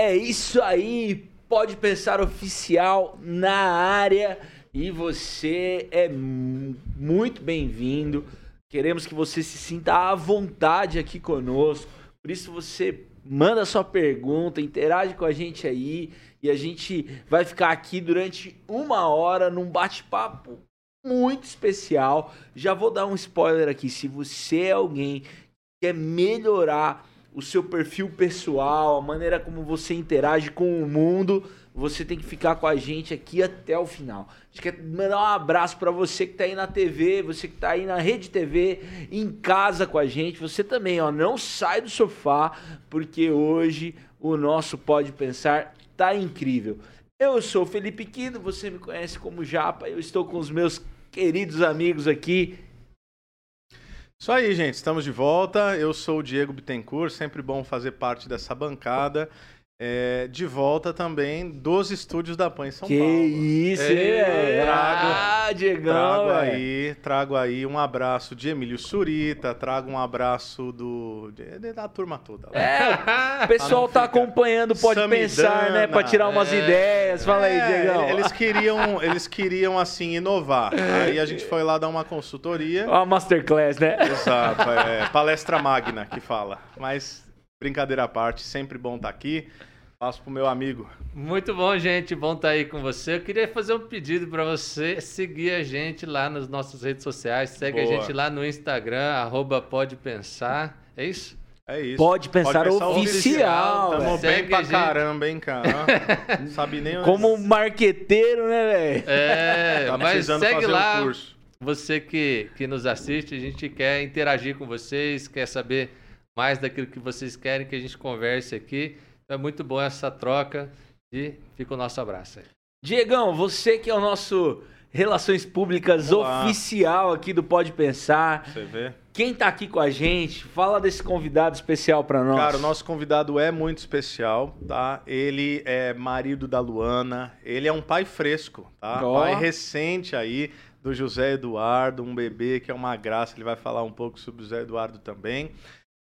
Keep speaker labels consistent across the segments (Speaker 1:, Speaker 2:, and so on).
Speaker 1: É isso aí, pode pensar oficial na área e você é muito bem-vindo. Queremos que você se sinta à vontade aqui conosco. Por isso você manda sua pergunta, interage com a gente aí e a gente vai ficar aqui durante uma hora num bate-papo muito especial. Já vou dar um spoiler aqui. Se você é alguém que quer melhorar o seu perfil pessoal, a maneira como você interage com o mundo, você tem que ficar com a gente aqui até o final. A gente quer mandar um abraço para você que está aí na TV, você que está aí na Rede TV, em casa com a gente. Você também, ó, não sai do sofá, porque hoje o nosso Pode Pensar tá incrível. Eu sou Felipe Quino, você me conhece como Japa, eu estou com os meus queridos amigos aqui.
Speaker 2: Isso aí, gente, estamos de volta. Eu sou o Diego Bittencourt, sempre bom fazer parte dessa bancada. É, de volta também dos estúdios da PAN em São
Speaker 1: que
Speaker 2: Paulo.
Speaker 1: Que isso, é,
Speaker 2: trago,
Speaker 1: ah, Diegão,
Speaker 2: trago aí, trago aí um abraço de Emílio Surita, trago um abraço do de, da turma toda.
Speaker 1: É, o pessoal tá acompanhando, pode Samidana, pensar, né, para tirar umas é, ideias. Fala aí, é, Diegão.
Speaker 2: Eles queriam, eles queriam assim inovar. Aí a gente foi lá dar uma consultoria.
Speaker 1: Uma masterclass, né?
Speaker 2: Exato, é, palestra magna que fala. Mas brincadeira à parte, sempre bom estar tá aqui. Passo pro meu amigo.
Speaker 3: Muito bom, gente. Bom estar tá aí com você. Eu queria fazer um pedido para você seguir a gente lá nas nossas redes sociais. Segue Boa. a gente lá no Instagram, arroba Pode Pensar. É isso?
Speaker 2: É isso.
Speaker 1: Pode pensar, Pode pensar oficial.
Speaker 2: Tamo bem pra gente... caramba, hein, cara? Sabe nem
Speaker 1: Como um marqueteiro, né, velho?
Speaker 3: É, tá mas segue lá. Um você que, que nos assiste, a gente quer interagir com vocês, quer saber mais daquilo que vocês querem que a gente converse aqui. Então é muito bom essa troca e fica o nosso abraço aí.
Speaker 1: Diegão, você que é o nosso Relações Públicas Olá. oficial aqui do Pode Pensar.
Speaker 2: Você vê.
Speaker 1: Quem tá aqui com a gente? Fala desse convidado especial para nós.
Speaker 2: Cara, o nosso convidado é muito especial, tá? Ele é marido da Luana, ele é um pai fresco, tá? Oh. Pai recente aí do José Eduardo, um bebê que é uma graça, ele vai falar um pouco sobre o José Eduardo também.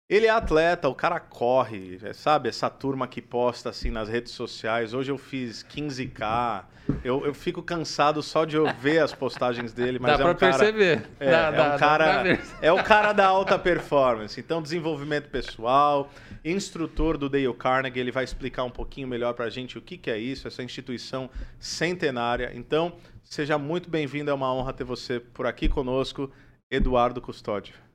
Speaker 2: Ele é atleta, o cara corre, é, sabe? Essa turma que posta assim nas redes sociais. Hoje eu fiz 15K. Eu, eu fico cansado só de eu ver as postagens dele, mas
Speaker 3: dá
Speaker 2: é um
Speaker 3: pra
Speaker 2: cara.
Speaker 3: Perceber.
Speaker 2: É,
Speaker 3: dá,
Speaker 2: é
Speaker 3: dá,
Speaker 2: um cara. É o cara da alta performance. Então, desenvolvimento pessoal, instrutor do Dale Carnegie, ele vai explicar um pouquinho melhor pra gente o que, que é isso, essa instituição centenária. Então, seja muito bem-vindo, é uma honra ter você por aqui conosco, Eduardo Custódio.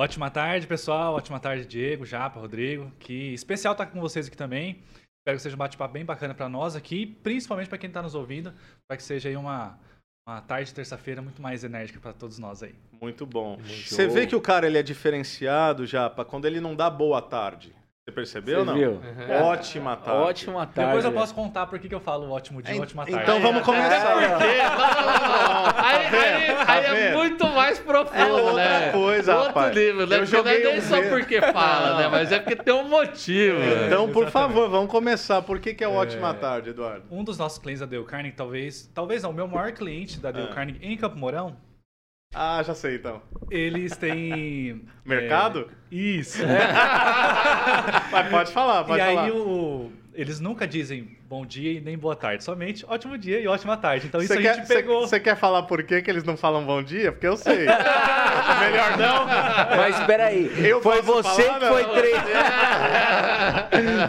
Speaker 4: Ótima tarde, pessoal. Ótima tarde, Diego, Japa, Rodrigo. Que especial estar com vocês aqui também. Espero que seja um bate-papo bem bacana para nós aqui, principalmente para quem está nos ouvindo, para que seja aí uma, uma tarde terça-feira muito mais enérgica para todos nós aí.
Speaker 2: Muito bom. Você vê que o cara ele é diferenciado, Japa, quando ele não dá boa tarde. Você percebeu ou não? Viu? Uhum. Ótima tarde.
Speaker 1: Ótima tarde.
Speaker 4: Depois eu posso contar por que eu falo ótimo dia, é, ótima tarde.
Speaker 2: Então vamos começar.
Speaker 3: É? Aí, aí, aí é muito mais profundo, é
Speaker 2: outra
Speaker 3: né?
Speaker 2: coisa,
Speaker 3: Outro
Speaker 2: rapaz.
Speaker 3: livro, né? Eu porque não é nem um só porque fala, né? Mas é porque tem um motivo.
Speaker 2: É, então, por exatamente. favor, vamos começar. Por que, que é ótima tarde, Eduardo?
Speaker 4: Um dos nossos clientes da Dale Carnegie, talvez, talvez não, o meu maior cliente da Dale Carnegie em Campo Mourão,
Speaker 2: ah, já sei então.
Speaker 4: Eles têm.
Speaker 2: Mercado?
Speaker 4: É, isso.
Speaker 2: Mas pode falar, pode
Speaker 4: e
Speaker 2: falar.
Speaker 4: E aí o, eles nunca dizem bom dia e nem boa tarde, somente ótimo dia e ótima tarde. Então isso cê a quer, gente pegou.
Speaker 2: Você quer falar por que, que eles não falam bom dia? Porque eu sei. Melhor não.
Speaker 1: Mas espera aí, eu foi você falar, que foi treinado.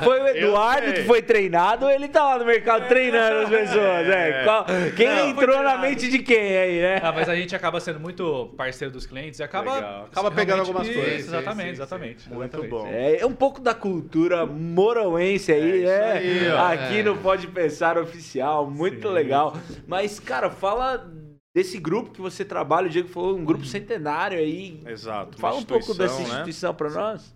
Speaker 1: foi o Eduardo que foi treinado ou ele tá lá no mercado treinando as pessoas? É. Qual... Quem não, entrou na mente de quem aí, né?
Speaker 4: Ah, mas a gente acaba sendo muito parceiro dos clientes e acaba,
Speaker 2: Legal. acaba pegando algumas
Speaker 4: isso,
Speaker 2: coisas.
Speaker 4: Exatamente, sim, exatamente.
Speaker 2: Sim, Muito bom.
Speaker 1: É, é, um pouco da cultura moroense aí, é, né? Aí, Aqui é. No Pode Pensar Oficial, muito Sim. legal. Mas, cara, fala desse grupo que você trabalha, o Diego falou, um grupo centenário aí.
Speaker 2: Exato.
Speaker 1: Fala um pouco dessa instituição né? para nós.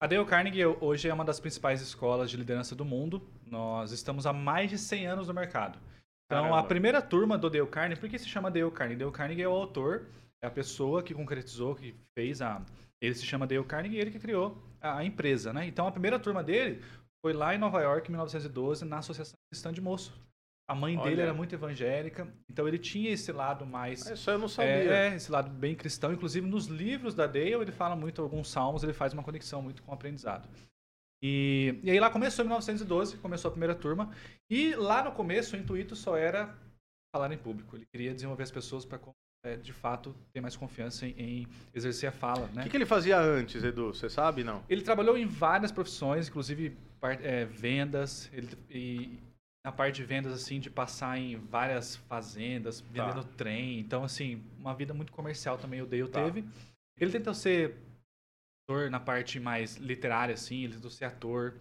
Speaker 4: A Dale Carnegie hoje é uma das principais escolas de liderança do mundo. Nós estamos há mais de 100 anos no mercado. Então, Caramba. a primeira turma do Dale Carnegie, por que se chama Dale Carnegie? Dale Carnegie é o autor, é a pessoa que concretizou, que fez a... Ele se chama Dale Carnegie e ele que criou a empresa, né? Então, a primeira turma dele foi lá em Nova York, em 1912, na Associação Cristã de Moço. A mãe Olha. dele era muito evangélica, então ele tinha esse lado mais.
Speaker 2: Ah, isso eu não sabia.
Speaker 4: É, esse lado bem cristão. Inclusive, nos livros da Dale, ele fala muito alguns salmos, ele faz uma conexão muito com o aprendizado. E, e aí lá começou em 1912, começou a primeira turma. E lá no começo o intuito só era falar em público. Ele queria desenvolver as pessoas para é, de fato ter mais confiança em, em exercer a fala. Né?
Speaker 2: O que, que, ele fazia antes, Edu? Você sabe, não?
Speaker 4: Ele trabalhou em várias profissões, inclusive é, vendas, ele, e na parte de vendas, assim, de passar em várias fazendas, tá. vendendo tá. trem. Então, assim, uma vida muito comercial também o Dale tá. teve. Ele tentou ser ator na parte mais literária, assim, ele tentou ser ator.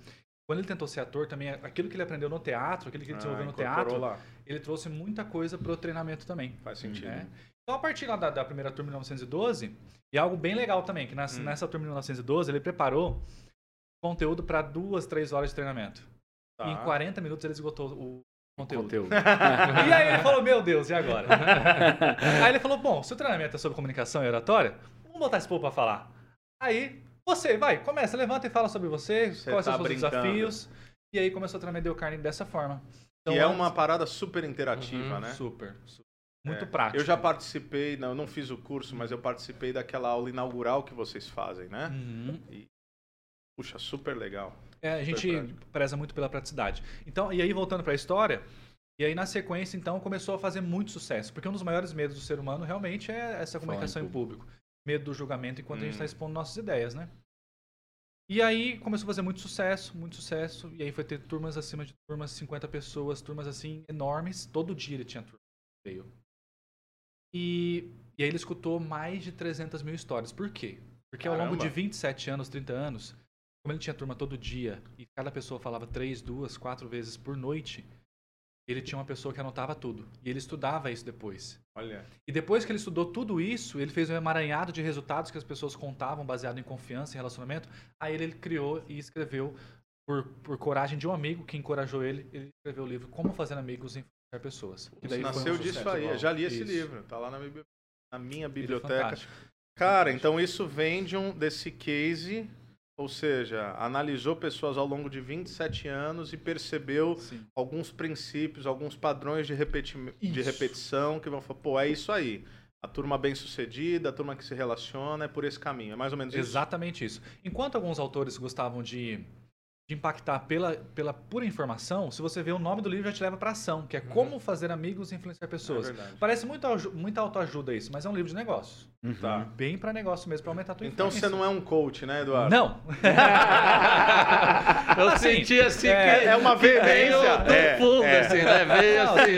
Speaker 4: Quando ele tentou ser ator, também aquilo que ele aprendeu no teatro, aquilo que ele ah, desenvolveu no teatro, lá. ele trouxe muita coisa pro treinamento também.
Speaker 2: Faz sentido. Né?
Speaker 4: Então, a partir lá da, da, primeira turma de 1912, e algo bem legal também, que nessa, hum. nessa turma de 1912, ele preparou conteúdo para duas, três horas de treinamento. Tá. E em 40 minutos ele esgotou o conteúdo. conteúdo. e aí ele falou, meu Deus, e agora? aí ele falou, bom, se o treinamento é sobre comunicação e oratória, vamos botar esse povo para falar. Aí, você, vai, começa, levanta e fala sobre você, você quais tá são os seus desafios. E aí começou a treinar Dale Carne dessa forma.
Speaker 2: Então, e é uma parada super interativa,
Speaker 4: uhum,
Speaker 2: né?
Speaker 4: Super, super. Muito é. prático.
Speaker 2: Eu já participei, não, eu não fiz o curso, mas eu participei daquela aula inaugural que vocês fazem, né?
Speaker 4: Uhum.
Speaker 2: E, puxa, super legal.
Speaker 4: É, a gente preza muito pela praticidade. Então, e aí voltando para a história, e aí na sequência então começou a fazer muito sucesso, porque um dos maiores medos do ser humano realmente é essa comunicação em público, medo do julgamento enquanto hum. a gente está hum. expondo nossas ideias, né? E aí começou a fazer muito sucesso, muito sucesso, e aí foi ter turmas acima de turmas 50 pessoas, turmas assim enormes, todo dia ele tinha turma. E, e aí ele escutou mais de 300 mil histórias. Por quê? Porque ao longo de 27 anos, 30 anos, como ele tinha turma todo dia e cada pessoa falava três, duas, quatro vezes por noite, ele tinha uma pessoa que anotava tudo. E ele estudava isso depois.
Speaker 2: Olha.
Speaker 4: E depois que ele estudou tudo isso, ele fez um emaranhado de resultados que as pessoas contavam baseado em confiança e relacionamento. Aí ele, ele criou e escreveu, por, por coragem de um amigo que encorajou ele, ele escreveu o livro Como Fazer Amigos e pessoas.
Speaker 2: Isso nasceu um disso aí, eu já li esse isso. livro, tá lá na, na minha biblioteca. Cara, então isso vem de um, desse case, ou seja, analisou pessoas ao longo de 27 anos e percebeu Sim. alguns princípios, alguns padrões de, repeti de repetição que vão falar, pô, é isso aí. A turma bem sucedida, a turma que se relaciona, é por esse caminho. É mais ou menos
Speaker 4: isso. Exatamente isso. Enquanto alguns autores gostavam de de impactar pela, pela pura informação, se você vê o nome do livro, já te leva para ação, que é uhum. Como Fazer Amigos e Influenciar Pessoas. É Parece muito, muita autoajuda isso, mas é um livro de negócios.
Speaker 2: Uhum. Tá.
Speaker 4: Bem para negócio mesmo, para aumentar a tua
Speaker 2: Então você não é um coach, né, Eduardo?
Speaker 4: Não.
Speaker 3: Eu assim, senti assim
Speaker 2: é,
Speaker 3: que
Speaker 2: é uma veemência.
Speaker 3: Do é, fundo, é. assim, né? Veio assim,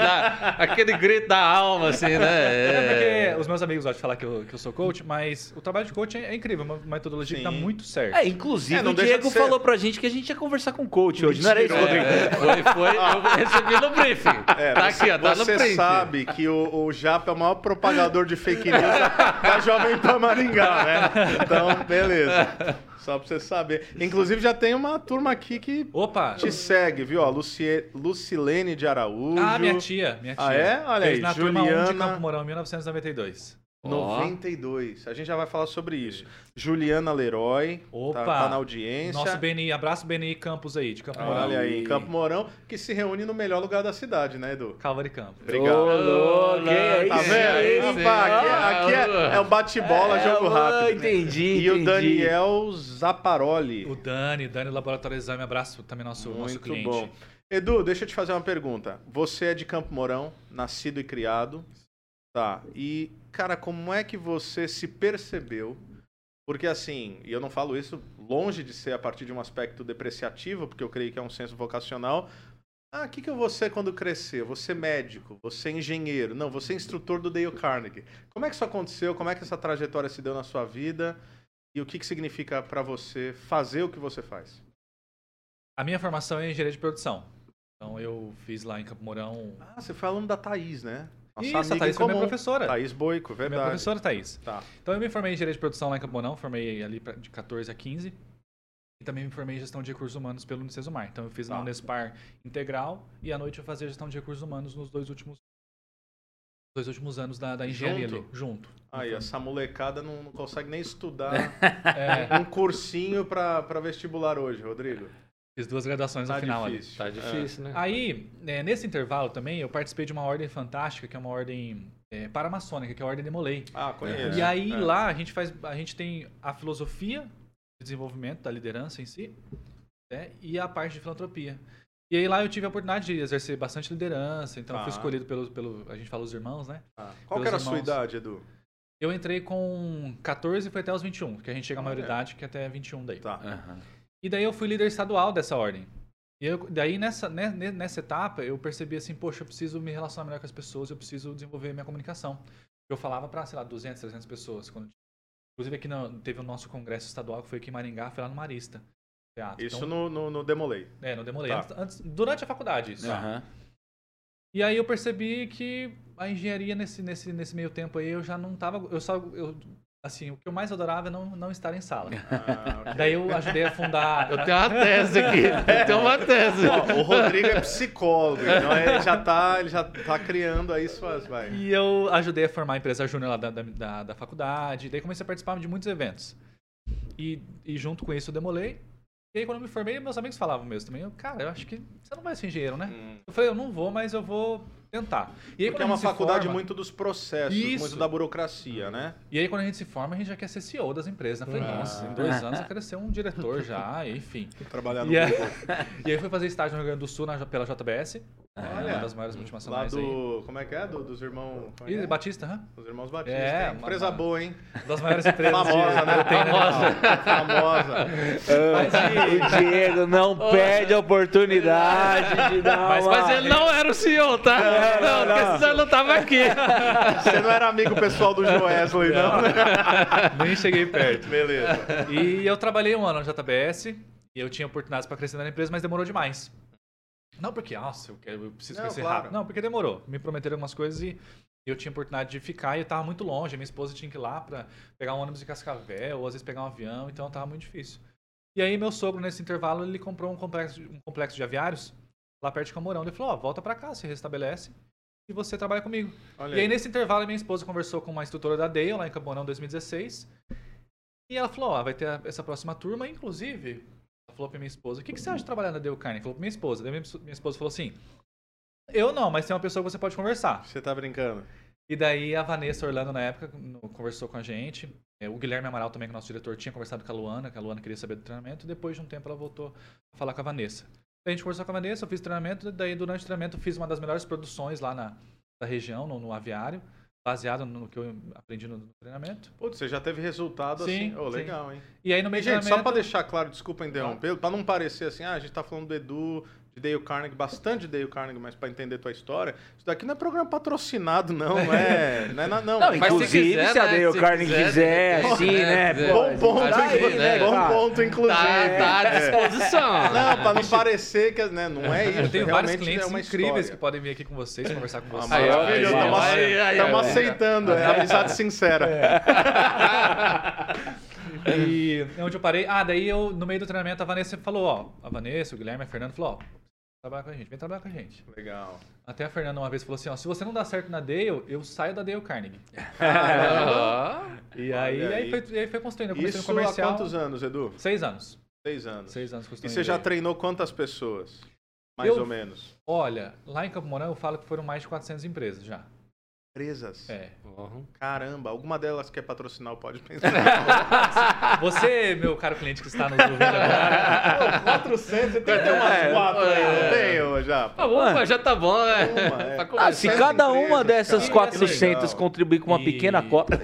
Speaker 3: aquele grito da alma, assim, né?
Speaker 4: É. porque os meus amigos gostam de falar que eu, que eu sou coach, mas o trabalho de coach é, incrível, uma metodologia Sim. que dá muito certo.
Speaker 1: É, inclusive é, o Diego falou pra gente que a gente ia conversar com o coach hoje, não era isso, Rodrigo?
Speaker 3: É, foi, foi, eu recebi no briefing.
Speaker 2: É, tá aqui, ó, tá Você sabe que o, o Japa é o maior propagador de fake news da, da Jovem Pan Maringá, né? Então, beleza. Só pra você saber. Inclusive, já tem uma turma aqui que
Speaker 4: Opa.
Speaker 2: te segue, viu? Ó, Lucie... Lucilene de Araújo.
Speaker 4: Ah, minha tia. Minha tia.
Speaker 2: Ah, é? Olha Fez aí,
Speaker 4: na
Speaker 2: Juliana...
Speaker 4: turma 1 de Campo Mourão, 1992.
Speaker 2: 92. A gente já vai falar sobre isso. Juliana Leroy. Tá- Opa! Tá, tá na audiência.
Speaker 4: Nosso BNI. Abraço BNI Campos aí, de Campo Mourão.
Speaker 2: Olha aí, Campo Mourão, que se reúne no melhor lugar da cidade, né, Edu?
Speaker 4: Calvary Campo.
Speaker 2: Obrigado. Ô,
Speaker 1: que é
Speaker 2: tá vendo? aqui, aqui é, é um bate-bola, é, jogo rápido.
Speaker 1: Entendi,
Speaker 2: E
Speaker 1: entendi.
Speaker 2: o Daniel Zaparoli.
Speaker 4: O Dani, Dani Laboratório Exame. Abraço também nosso, Muito nosso cliente. bom.
Speaker 2: Edu, deixa eu te fazer uma pergunta. Você é de Campo Mourão, nascido e criado. Tá. E, cara, como é que você se percebeu? Porque, assim, e eu não falo isso longe de ser a partir de um aspecto depreciativo, porque eu creio que é um senso vocacional. Ah, o que, que eu vou ser quando crescer? Ser médico, ser engenheiro. Não, ser instrutor do Dale Carnegie. Como é que isso aconteceu? Como é que essa trajetória se deu na sua vida? E o que, que significa para você fazer o que você faz?
Speaker 4: A minha formação é engenharia de produção. Então eu fiz lá em Campo Mourão.
Speaker 2: Ah, você foi aluno da Thaís, né?
Speaker 4: Nossa Isso, a Thaís foi minha professora.
Speaker 2: Thaís Boico, verdade.
Speaker 4: Minha professora Thaís.
Speaker 2: Tá.
Speaker 4: Então eu me formei em Direito de Produção lá em Camponão, formei ali de 14 a 15. E também me formei em Gestão de Recursos Humanos pelo Unicesumar. Então eu fiz tá. na Unespar integral e à noite eu fazia Gestão de Recursos Humanos nos dois últimos dois últimos anos da, da engenharia junto? ali, junto.
Speaker 2: Aí, então, essa molecada não, não consegue nem estudar é. um cursinho para vestibular hoje, Rodrigo.
Speaker 4: Fiz duas graduações tá no final
Speaker 3: difícil. ali. Tá difícil, é. né?
Speaker 4: Aí, é, nesse intervalo também, eu participei de uma ordem fantástica, que é uma ordem é, paramaçônica, que é a Ordem de Molay.
Speaker 2: Ah, conheço.
Speaker 4: E aí, é. lá, a gente faz. A gente tem a filosofia de desenvolvimento da liderança em si. né? e a parte de filantropia. E aí lá eu tive a oportunidade de exercer bastante liderança, então ah. fui escolhido pelo, pelo. A gente fala os irmãos, né?
Speaker 2: Ah. Qual era a sua idade, Edu?
Speaker 4: Eu entrei com 14 e foi até os 21, porque a gente chega à maioridade é. que é até 21 daí.
Speaker 2: Tá. Uhum.
Speaker 4: E daí eu fui líder estadual dessa ordem. E eu, daí nessa, né, nessa etapa eu percebi assim, poxa, eu preciso me relacionar melhor com as pessoas, eu preciso desenvolver minha comunicação. Eu falava para, sei lá, 200, 300 pessoas. Quando... Inclusive aqui no, teve o nosso congresso estadual que foi aqui em Maringá, foi lá no Marista.
Speaker 2: Teatro. Isso então, no, no, no Demolei.
Speaker 4: É, no Demolei. Tá. Antes, antes, durante a faculdade, isso. Uhum. E aí eu percebi que a engenharia nesse, nesse, nesse meio tempo aí eu já não tava. Eu só. Eu, assim, o que eu mais adorava é não, não estar em sala. Ah, okay. Daí eu ajudei a fundar.
Speaker 3: Eu tenho uma tese aqui. Eu tenho uma tese.
Speaker 2: o Rodrigo é psicólogo, então ele já tá, ele já tá criando aí suas. Vai.
Speaker 4: E eu ajudei a formar a empresa júnior lá da, da, da, faculdade. Daí comecei a participar de muitos eventos. E, e junto com isso eu demolei. E aí, quando eu me formei, meus amigos falavam mesmo também. Eu, cara, eu acho que você não vai ser engenheiro, né? Hum. Eu falei, eu não vou, mas eu vou tentar.
Speaker 2: E aí, Porque é uma faculdade forma... muito dos processos, Isso. muito da burocracia, né?
Speaker 4: E aí, quando a gente se forma, a gente já quer ser CEO das empresas. Né? Eu falei, ah. nossa, em dois anos eu quero ser um diretor já, enfim.
Speaker 2: Trabalhar no
Speaker 4: e, aí, e aí, fui fazer estágio no Rio Grande do Sul na, pela JBS. Olha, uma das maiores multinacionais
Speaker 2: lá do, aí. Como é que é? Do, dos irmãos... É
Speaker 4: é? Batista,
Speaker 2: hã? Dos irmãos Batista. É, uma, empresa uma, boa, hein?
Speaker 4: Das maiores empresas.
Speaker 2: Famosa, né?
Speaker 3: Famosa.
Speaker 2: Famosa.
Speaker 1: o Diego não perde a oportunidade de dar
Speaker 3: mas,
Speaker 1: uma...
Speaker 3: mas ele não era o senhor, tá? Não, não, não, porque senão ele não tava aqui.
Speaker 2: Você não era amigo pessoal do Joesley, não?
Speaker 4: não. Nem cheguei perto.
Speaker 2: Beleza.
Speaker 4: E eu trabalhei um ano no JBS. E eu tinha oportunidades para crescer na empresa, mas demorou demais. Não porque, nossa, eu, quero, eu preciso não, crescer claro. rápido. Não, porque demorou. Me prometeram algumas coisas e eu tinha oportunidade de ficar e eu tava muito longe. A minha esposa tinha que ir lá para pegar um ônibus de Cascavel, ou às vezes pegar um avião, então tava muito difícil. E aí meu sogro, nesse intervalo, ele comprou um complexo, um complexo de aviários lá perto de Camorão. Ele falou, ó, oh, volta para cá, se restabelece e você trabalha comigo. Olha e aí, aí, nesse intervalo, minha esposa conversou com uma instrutora da Dale, lá em Camorão, 2016. E ela falou, ó, oh, vai ter essa próxima turma, inclusive, falou pra minha esposa: O que, que você acha de trabalhar na Dale Carne? Falou pra minha esposa. Daí minha, minha esposa falou assim: Eu não, mas tem uma pessoa que você pode conversar.
Speaker 2: Você tá brincando.
Speaker 4: E daí a Vanessa Orlando, na época, conversou com a gente. É, o Guilherme Amaral também, que é nosso diretor, tinha conversado com a Luana, que a Luana queria saber do treinamento. Depois de um tempo ela voltou a falar com a Vanessa. Daí a gente conversou com a Vanessa, eu fiz treinamento. Daí durante o treinamento eu fiz uma das melhores produções lá na, na região, no, no aviário baseado no que eu aprendi no treinamento.
Speaker 2: Putz, você já teve resultado sim, assim. Oh, legal, sim. hein?
Speaker 4: E aí no meio
Speaker 2: e, gente, só para deixar claro, desculpa interromper, para não parecer assim, ah, a gente tá falando do Edu, de Dale Carnegie, bastante de Dale Carnegie, mas para entender tua história, isso daqui não é programa patrocinado, não, não é, não é não. não,
Speaker 1: não inclusive, se, quiser, se a Dale né? Carnegie quiser, quiser assim, né?
Speaker 2: Bom ponto, aí, né? bom ponto, inclusive. Tá,
Speaker 3: tá à disposição.
Speaker 2: Não, para não parecer que, né, não é isso. Eu
Speaker 4: tenho
Speaker 2: vários
Speaker 4: clientes
Speaker 2: é uma
Speaker 4: incríveis
Speaker 2: história.
Speaker 4: que podem vir aqui com vocês, conversar com vocês.
Speaker 2: Maravilhoso, estamos aceitando, é amizade sincera.
Speaker 4: E onde eu parei? Ah, daí eu, no meio do treinamento, a Vanessa falou, ó, a Vanessa, o Guilherme, a Fernando falou, ó, trabalhar com a gente, vem trabalhar com a gente.
Speaker 2: Legal.
Speaker 4: Até a Fernanda uma vez falou assim, ó, se você não dá certo na Dale, eu saio da Dale Carnegie. E aí, aí, foi, aí foi construindo. Eu
Speaker 2: comecei Isso no comercial. há quantos anos, Edu?
Speaker 4: Seis anos.
Speaker 2: Seis anos.
Speaker 4: Seis anos.
Speaker 2: E você já treinou quantas pessoas? Mais eu, ou menos.
Speaker 4: Olha, lá em Campo Mourão eu falo que foram mais de 400 empresas já
Speaker 2: empresas.
Speaker 4: É.
Speaker 2: Uhum. Caramba, alguma delas quer patrocinar o Pode Pensar.
Speaker 4: você, meu caro cliente que está nos ouvindo agora.
Speaker 2: 400, você tem que ter umas é, quatro é, aí, não tenho já.
Speaker 3: Ah, uma, já tá bom, né?
Speaker 1: Uma, é. ah, se cada uma dessas cara, 400 contribuir com uma e... pequena cota.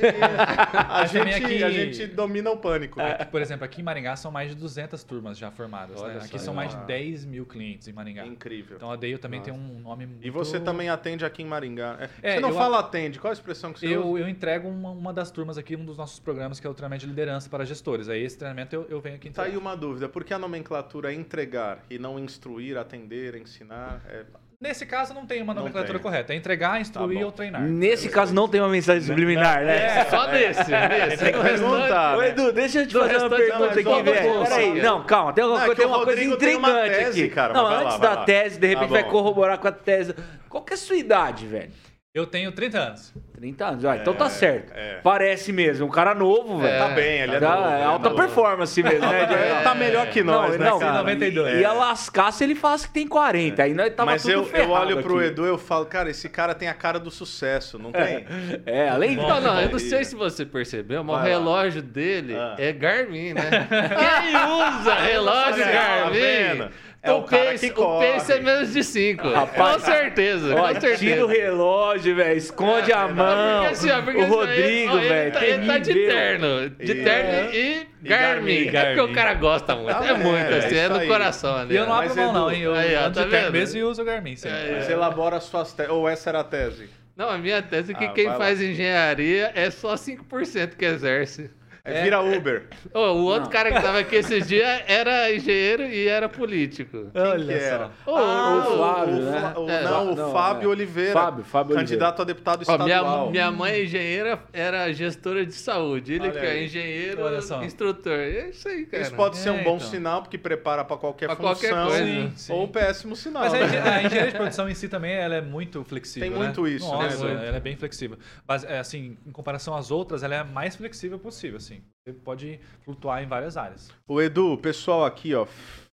Speaker 2: a, gente, aqui... a gente domina o pânico.
Speaker 4: É, por exemplo, aqui em Maringá são mais de 200 turmas já formadas. Né? Aqui são mais de 10 mil clientes em Maringá.
Speaker 2: Incrível.
Speaker 4: Então a Deio também Nossa. tem um nome muito...
Speaker 2: E você também atende aqui em Maringá. É, você não fala atende? Qual a expressão que você
Speaker 4: eu,
Speaker 2: usa?
Speaker 4: Eu entrego uma, uma das turmas aqui, um dos nossos programas, que é o treinamento de liderança para gestores. Aí esse treinamento eu, eu venho aqui
Speaker 2: entregar. Tá aí uma dúvida. Por que a nomenclatura é entregar e não instruir, atender, ensinar? É...
Speaker 4: Nesse caso, não tem uma nomenclatura correta. É entregar, instruir tá ou treinar.
Speaker 1: Nesse caso, não tem uma mensagem subliminar, né?
Speaker 3: É, só nesse. nesse.
Speaker 1: Tem que perguntar. Ô, Edu, deixa eu te fazer uma pergunta aqui, velho. Peraí, não, calma. Tem, uma, não, tem uma coisa intrigante tese, aqui. Cara, não, antes lá, da tese, de repente tá vai corroborar com a tese. Qual que é a sua idade, velho?
Speaker 4: Eu tenho 30 anos.
Speaker 1: 30 anos, ah, então tá é, certo. É. Parece mesmo, um cara novo, velho.
Speaker 2: Tá bem, ele é
Speaker 1: tá,
Speaker 2: novo.
Speaker 1: É alta é performance mesmo, né?
Speaker 2: Ele tá melhor que nós, não, né,
Speaker 1: não, cara? 92. Ia lascar se ele falasse que tem 40, aí nós tava
Speaker 2: Mas eu, eu olho pro aqui. Edu e eu falo, cara, esse cara tem a cara do sucesso, não tem?
Speaker 1: É, além
Speaker 3: de... Não, não, eu não sei se você percebeu, mas o relógio dele ah. é Garmin, né? Quem usa relógio Garmin? É o, o pace, que corre. O pace é menos de 5. Com certeza, ó, com certeza.
Speaker 1: Tira o relógio, velho. Esconde é, a mão. Porque, assim, ó, porque o Rodrigo, velho.
Speaker 3: Ele, ele, tá de terno. De terno e Garmin. Garmin. É porque o cara gosta muito. Ah, é, muito, assim, é, no coração.
Speaker 4: Né? E eu não abro mão, não, hein? Eu aí, ó, tá de terno mesmo e uso o Garmin.
Speaker 2: É, Você elabora as suas teses. Ou essa era a tese?
Speaker 3: Não, a minha tese é que ah, quem faz lá. engenharia é só 5% que exerce.
Speaker 2: É, vira Uber.
Speaker 3: Oh, o outro não. cara que tava aqui esses dias era engenheiro e era político.
Speaker 2: Quem Olha só. Oh, ah, o Flávio, o, né? O, é, não, o Fábio é. Oliveira. Fábio, Fábio candidato Oliveira. a deputado estadual.
Speaker 3: Oh, minha, minha mãe é engenheira, era gestora de saúde. Ele Olha que é engenheiro, instrutor. É isso aí, cara.
Speaker 2: Isso pode ser um bom então. sinal, porque prepara para qualquer pra função. Qualquer coisa. Sim, sim. Ou péssimo sinal.
Speaker 4: Mas né? a, engenharia de produção em si também ela é muito flexível.
Speaker 2: Tem muito
Speaker 4: né?
Speaker 2: isso,
Speaker 4: Nossa, né? Ela é bem flexível. Mas, assim, em comparação às outras, ela é a mais flexível possível, assim. Você pode flutuar em várias áreas.
Speaker 2: O Edu, pessoal aqui, ó.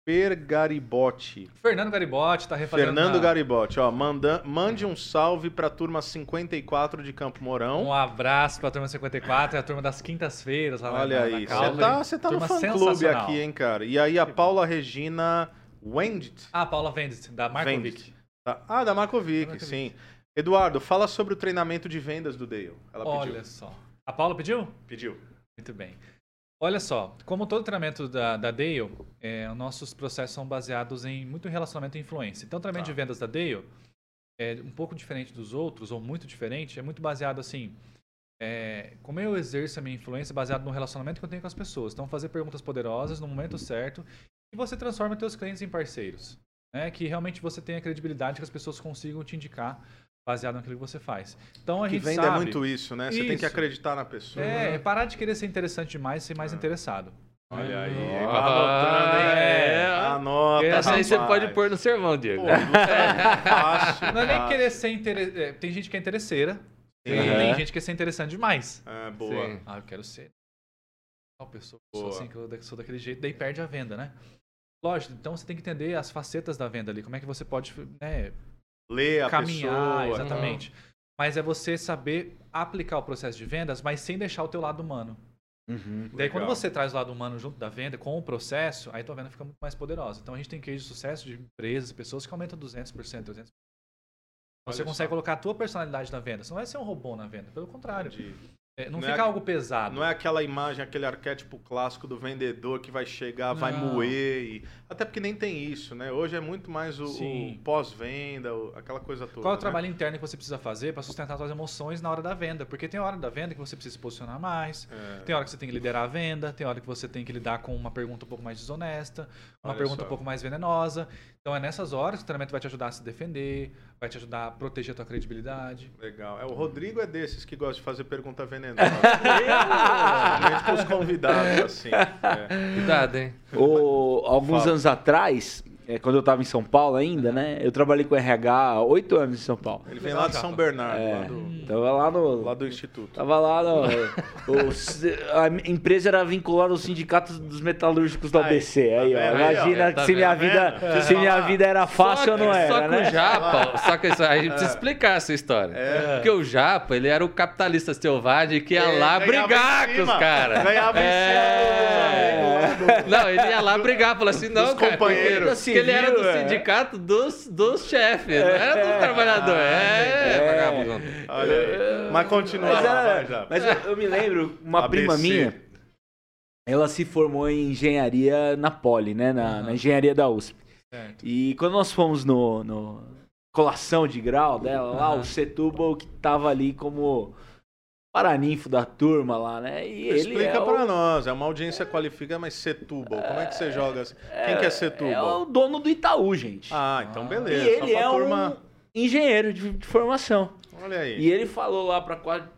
Speaker 2: Fer Garibotti.
Speaker 4: Fernando Garibotti tá refazendo.
Speaker 2: Fernando na... Garibotti, ó. Manda, mande um salve pra turma 54 de Campo Mourão.
Speaker 4: Um abraço pra turma 54, é a turma das quintas-feiras.
Speaker 2: Olha aí, você tá, você tá no fã-clube aqui, hein, cara. E aí a Paula Regina Wendt.
Speaker 4: Ah, Paula Wendt, da Markovic.
Speaker 2: Tá. Ah, da Markovic, sim. Eduardo, fala sobre o treinamento de vendas do Dale.
Speaker 4: Ela Olha pediu. só. A Paula pediu?
Speaker 2: Pediu.
Speaker 4: Muito bem. Olha só, como todo treinamento da, da Dale, é, nossos processos são baseados em muito relacionamento e influência. Então, o treinamento tá. de vendas da Dale é um pouco diferente dos outros, ou muito diferente, é muito baseado assim. É, como eu exerço a minha influência baseado no relacionamento que eu tenho com as pessoas. Então, fazer perguntas poderosas no momento certo e você transforma seus clientes em parceiros. Né? Que realmente você tenha credibilidade que as pessoas consigam te indicar baseado naquilo que você faz. Então a
Speaker 2: que
Speaker 4: gente
Speaker 2: venda
Speaker 4: é sabe...
Speaker 2: é muito isso, né? Você isso. tem que acreditar na pessoa.
Speaker 4: É, é, parar de querer ser interessante demais, ser mais é. interessado.
Speaker 2: Olha aí, oh, anotando, hein? É, anota.
Speaker 3: Essa aí você pode pôr no sermão, Diego. Pô,
Speaker 4: é fácil, não é nem querer ser interessante. É, tem gente que é interesseira. Tem, uhum. tem gente que quer ser interessante demais.
Speaker 2: É, boa. Sim.
Speaker 4: Ah, eu quero ser. Uma pessoa, pessoa assim, que eu sou daquele jeito, daí perde a venda, né? Lógico, então você tem que entender as facetas da venda ali, como é que você pode né,
Speaker 2: ler a
Speaker 4: caminhar, pessoa. exatamente. Uhum. Mas é você saber aplicar o processo de vendas, mas sem deixar o teu lado humano. Uhum, Daí legal. quando você traz o lado humano junto da venda, com o processo, aí tua venda fica muito mais poderosa. Então a gente tem case de sucesso de empresas, pessoas que aumentam 200%, 300%. Você Olha consegue só. colocar a tua personalidade na venda. Você não vai ser um robô na venda, pelo contrário. Entendi. É, não, não, fica é, algo pesado.
Speaker 2: Não é aquela imagem, aquele arquétipo clássico do vendedor que vai chegar, não. vai moer. E... Até porque nem tem isso, né? Hoje é muito mais o, o pós-venda, aquela coisa toda.
Speaker 4: Qual é
Speaker 2: o
Speaker 4: né? trabalho interno que você precisa fazer para sustentar suas emoções na hora da venda? Porque tem hora da venda que você precisa se posicionar mais, é. tem hora que você tem que liderar a venda, tem hora que você tem que lidar com uma pergunta um pouco mais desonesta, uma Olha pergunta só. um pouco mais venenosa. Então é nessas horas que o treinamento vai te ajudar a se defender, vai te ajudar a proteger a tua credibilidade.
Speaker 2: Legal. É, o Rodrigo é desses que gosta de fazer pergunta venenosa. Principalmente para os convidados, assim. É.
Speaker 1: Cuidado, hein? O, alguns Fala. anos atrás, é, quando eu estava em São Paulo ainda, né? Eu trabalhei com RH há oito anos em São Paulo.
Speaker 2: Ele vem lá de São Bernardo,
Speaker 1: é,
Speaker 2: lá, do,
Speaker 1: tava lá, no,
Speaker 2: lá do Instituto.
Speaker 1: Tava lá no. o, a empresa era vinculada ao sindicato dos metalúrgicos do ABC. Aí, tá ó, imagina aí, ó, tá se, minha vida, é. se minha vida era fácil ou não era. Só que
Speaker 3: né?
Speaker 1: o
Speaker 3: Japa, só que a gente precisa explicar essa história. É. Porque o Japa, ele era o capitalista selvagem que ia é, lá brigar com os caras. Ganhava é. Não, ele ia lá brigar, falou assim: não, cara,
Speaker 2: companheiros.
Speaker 3: Porque ele era do é. sindicato dos, dos chefes, é, não era dos trabalhadores. É, é, vagabundo.
Speaker 2: Olha aí. Mas continua
Speaker 1: mas, lá, já. Mas eu, eu, me lembro, uma ABC. prima minha, ela se formou em engenharia na Poli, né? Na, uhum. na engenharia da USP. Certo. E quando nós fomos no, no colação de grau dela, lá, uhum. o Setúbal que tava ali como paraninfo da turma lá, né?
Speaker 2: E Explica é para o... nós, é uma audiência qualificada, mas Setúbal, como é que você joga? Quem que é Setúbal?
Speaker 1: É o dono do Itaú, gente.
Speaker 2: Ah, então beleza.
Speaker 1: E ele é turma... um engenheiro de, de, formação.
Speaker 2: Olha aí.
Speaker 1: E ele falou lá para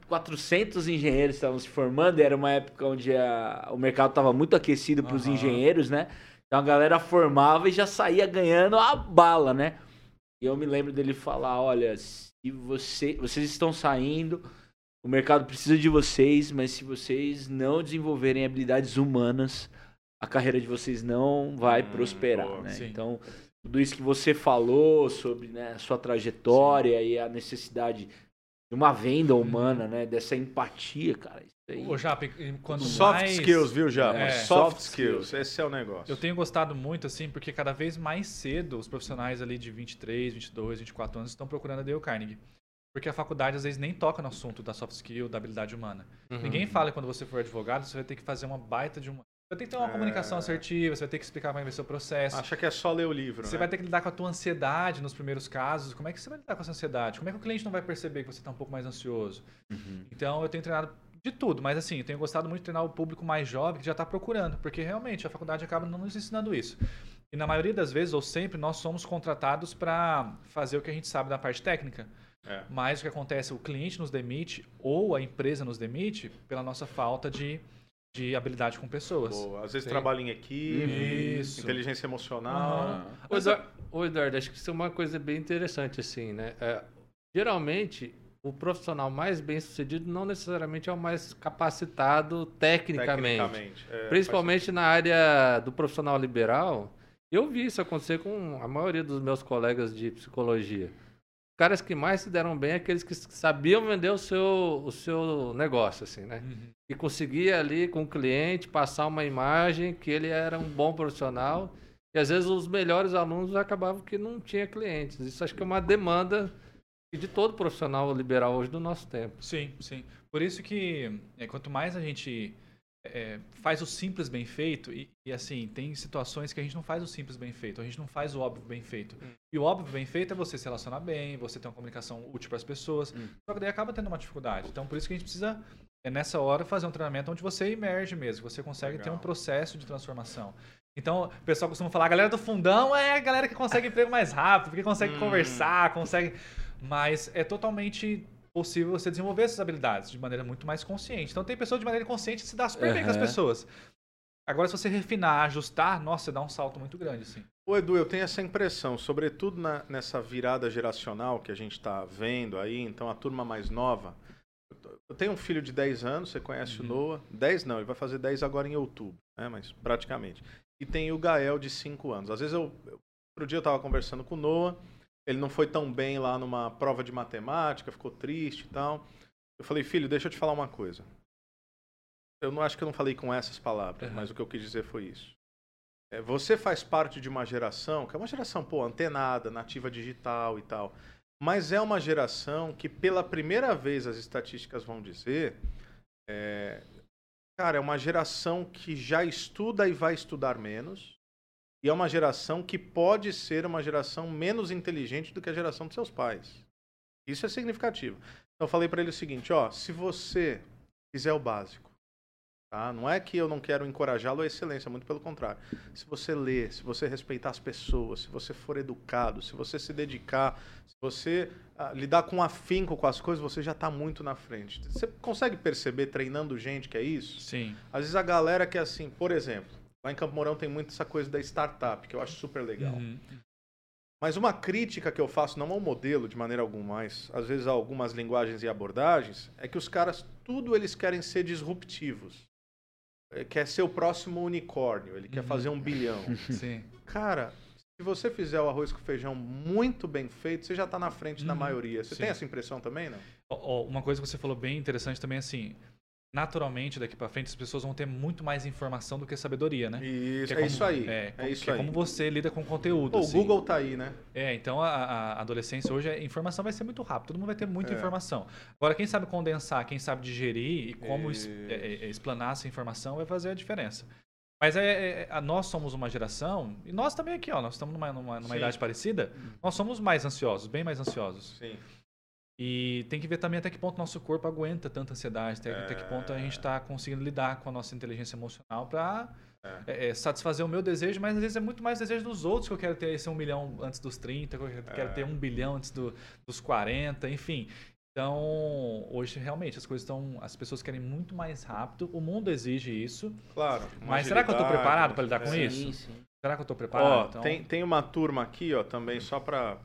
Speaker 1: 400 engenheiros que estavam se formando, era uma época onde a, o mercado estava muito aquecido para os uhum. engenheiros, né? Então a galera formava e já saía ganhando a bala, né? E eu me lembro dele falar, olha, se você, vocês estão saindo o mercado precisa de vocês, mas se vocês não desenvolverem habilidades humanas, a carreira de vocês não vai hum, prosperar. Boa, né? Então, tudo isso que você falou sobre né, a sua trajetória sim. e a necessidade de uma venda humana, né? Dessa empatia, cara. Isso
Speaker 4: Ô, Jap, quando
Speaker 2: Soft
Speaker 4: mais...
Speaker 2: skills, viu, Jap? É. Soft, Soft skills. skills, esse é o negócio.
Speaker 4: Eu tenho gostado muito, assim, porque cada vez mais cedo os profissionais ali de 23, 22, 24 anos estão procurando a Dale Carnegie. Porque a faculdade às vezes nem toca no assunto da soft skill, da habilidade humana. Uhum. Ninguém fala que quando você for advogado, você vai ter que fazer uma baita de uma vai ter que ter uma é... comunicação assertiva, você vai ter que explicar como é o processo.
Speaker 2: Acha que é só ler o livro,
Speaker 4: Você
Speaker 2: né?
Speaker 4: vai ter que lidar com a tua ansiedade nos primeiros casos. Como é que você vai lidar com essa ansiedade? Como é que o cliente não vai perceber que você está um pouco mais ansioso? Uhum. Então, eu tenho treinado de tudo, mas assim, eu tenho gostado muito de treinar o público mais jovem que já está procurando, porque realmente a faculdade acaba não nos ensinando isso. E na maioria das vezes, ou sempre, nós somos contratados para fazer o que a gente sabe da parte técnica. É. Mas o que acontece, o cliente nos demite ou a empresa nos demite pela nossa falta de de habilidade com pessoas.
Speaker 2: Boa. Às vezes Sim. trabalho em equipe, isso. inteligência emocional.
Speaker 3: Eduardo, Ô, Eduardo, acho que isso é uma coisa bem interessante, assim, né? É, geralmente, o profissional mais bem sucedido não necessariamente é o mais capacitado tecnicamente. tecnicamente é, Principalmente na área do profissional liberal. Eu vi isso acontecer com a maioria dos meus colegas de psicologia caras que mais se deram bem aqueles que sabiam vender o seu, o seu negócio, assim, né? Uhum. E conseguia ali com o cliente passar uma imagem que ele era um bom profissional. E às vezes os melhores alunos acabavam que não tinha clientes. Isso acho que é uma demanda de todo profissional liberal hoje do nosso tempo.
Speaker 4: Sim, sim. Por isso que é, quanto mais a gente é, faz o simples bem feito e, e, assim, tem situações que a gente não faz o simples bem feito, a gente não faz o óbvio bem feito. Hum. E o óbvio bem feito é você se relacionar bem, você ter uma comunicação útil para as pessoas, hum. só que daí acaba tendo uma dificuldade. Então, por isso que a gente precisa, é, nessa hora, fazer um treinamento onde você emerge mesmo, você consegue Legal. ter um processo de transformação. Então, o pessoal costuma falar, a galera do fundão é a galera que consegue emprego mais rápido, porque consegue hum. conversar, consegue... Mas é totalmente possível você desenvolver essas habilidades de maneira muito mais consciente. Então tem pessoas de maneira consciente que se dá super uhum. bem com as pessoas. Agora, se você refinar, ajustar, nossa, você dá um salto muito grande, assim.
Speaker 2: Ô Edu, eu tenho essa impressão, sobretudo na, nessa virada geracional que a gente está vendo aí, então a turma mais nova. Eu tenho um filho de 10 anos, você conhece uhum. o Noah. 10 não, ele vai fazer 10 agora em outubro, né? Mas praticamente. E tem o Gael de 5 anos. Às vezes eu. Outro dia eu estava conversando com o Noah ele não foi tão bem lá numa prova de matemática, ficou triste e tal. Eu falei, filho, deixa eu te falar uma coisa. Eu não acho que eu não falei com essas palavras, uhum. mas o que eu quis dizer foi isso. É, você faz parte de uma geração, que é uma geração, pô, antenada, nativa digital e tal. Mas é uma geração que, pela primeira vez, as estatísticas vão dizer, é, cara, é uma geração que já estuda e vai estudar menos e é uma geração que pode ser uma geração menos inteligente do que a geração dos seus pais. Isso é significativo. Então eu falei para ele o seguinte, ó, se você fizer o básico, tá? Não é que eu não quero encorajá-lo à excelência, muito pelo contrário. Se você ler, se você respeitar as pessoas, se você for educado, se você se dedicar, se você ah, lidar com afinco com as coisas, você já está muito na frente. Você consegue perceber treinando gente que é isso?
Speaker 4: Sim.
Speaker 2: Às vezes a galera que é assim, por exemplo, Lá em Campo Mourão tem muito essa coisa da startup, que eu acho super legal. Uhum. Mas uma crítica que eu faço, não ao modelo de maneira alguma, mas às vezes a algumas linguagens e abordagens, é que os caras, tudo eles querem ser disruptivos. É, quer ser o próximo unicórnio, ele uhum. quer fazer um bilhão.
Speaker 4: Sim.
Speaker 2: Cara, se você fizer o arroz com feijão muito bem feito, você já está na frente uhum. da maioria. Você Sim. tem essa impressão também, não?
Speaker 4: Uma coisa que você falou bem interessante também, assim, naturalmente daqui para frente as pessoas vão ter muito mais informação do que sabedoria, né?
Speaker 2: Isso, é, é, isso aí.
Speaker 4: É,
Speaker 2: é isso
Speaker 4: é
Speaker 2: aí.
Speaker 4: como você lida com conteúdo.
Speaker 2: O assim. Google tá aí, né?
Speaker 4: É, então a, a adolescência hoje a informação vai ser muito rápida, todo mundo vai ter muita é. informação. Agora quem sabe condensar, quem sabe digerir e como es, é, é, explanar essa informação vai fazer a diferença. Mas é, é, nós somos uma geração, e nós também aqui, ó, nós estamos numa, numa, numa idade parecida, nós somos mais ansiosos, bem mais ansiosos.
Speaker 2: Sim.
Speaker 4: E tem que ver também até que ponto nosso corpo aguenta tanta ansiedade, até, é... até que ponto a gente está conseguindo lidar com a nossa inteligência emocional para é. é. É, satisfazer o meu desejo, mas às vezes é muito mais desejo dos outros que eu quero ter esse um milhão antes dos 30, que eu quero ter é. um bilhão antes do, dos 40, enfim. Então, hoje realmente as coisas estão. As pessoas querem muito mais rápido, o mundo exige isso.
Speaker 2: Claro.
Speaker 4: Mas será que eu estou preparado para lidar com é. isso? Sim, sim. Será que eu estou preparado?
Speaker 2: Ó, então... tem, tem uma turma aqui, ó, também, só para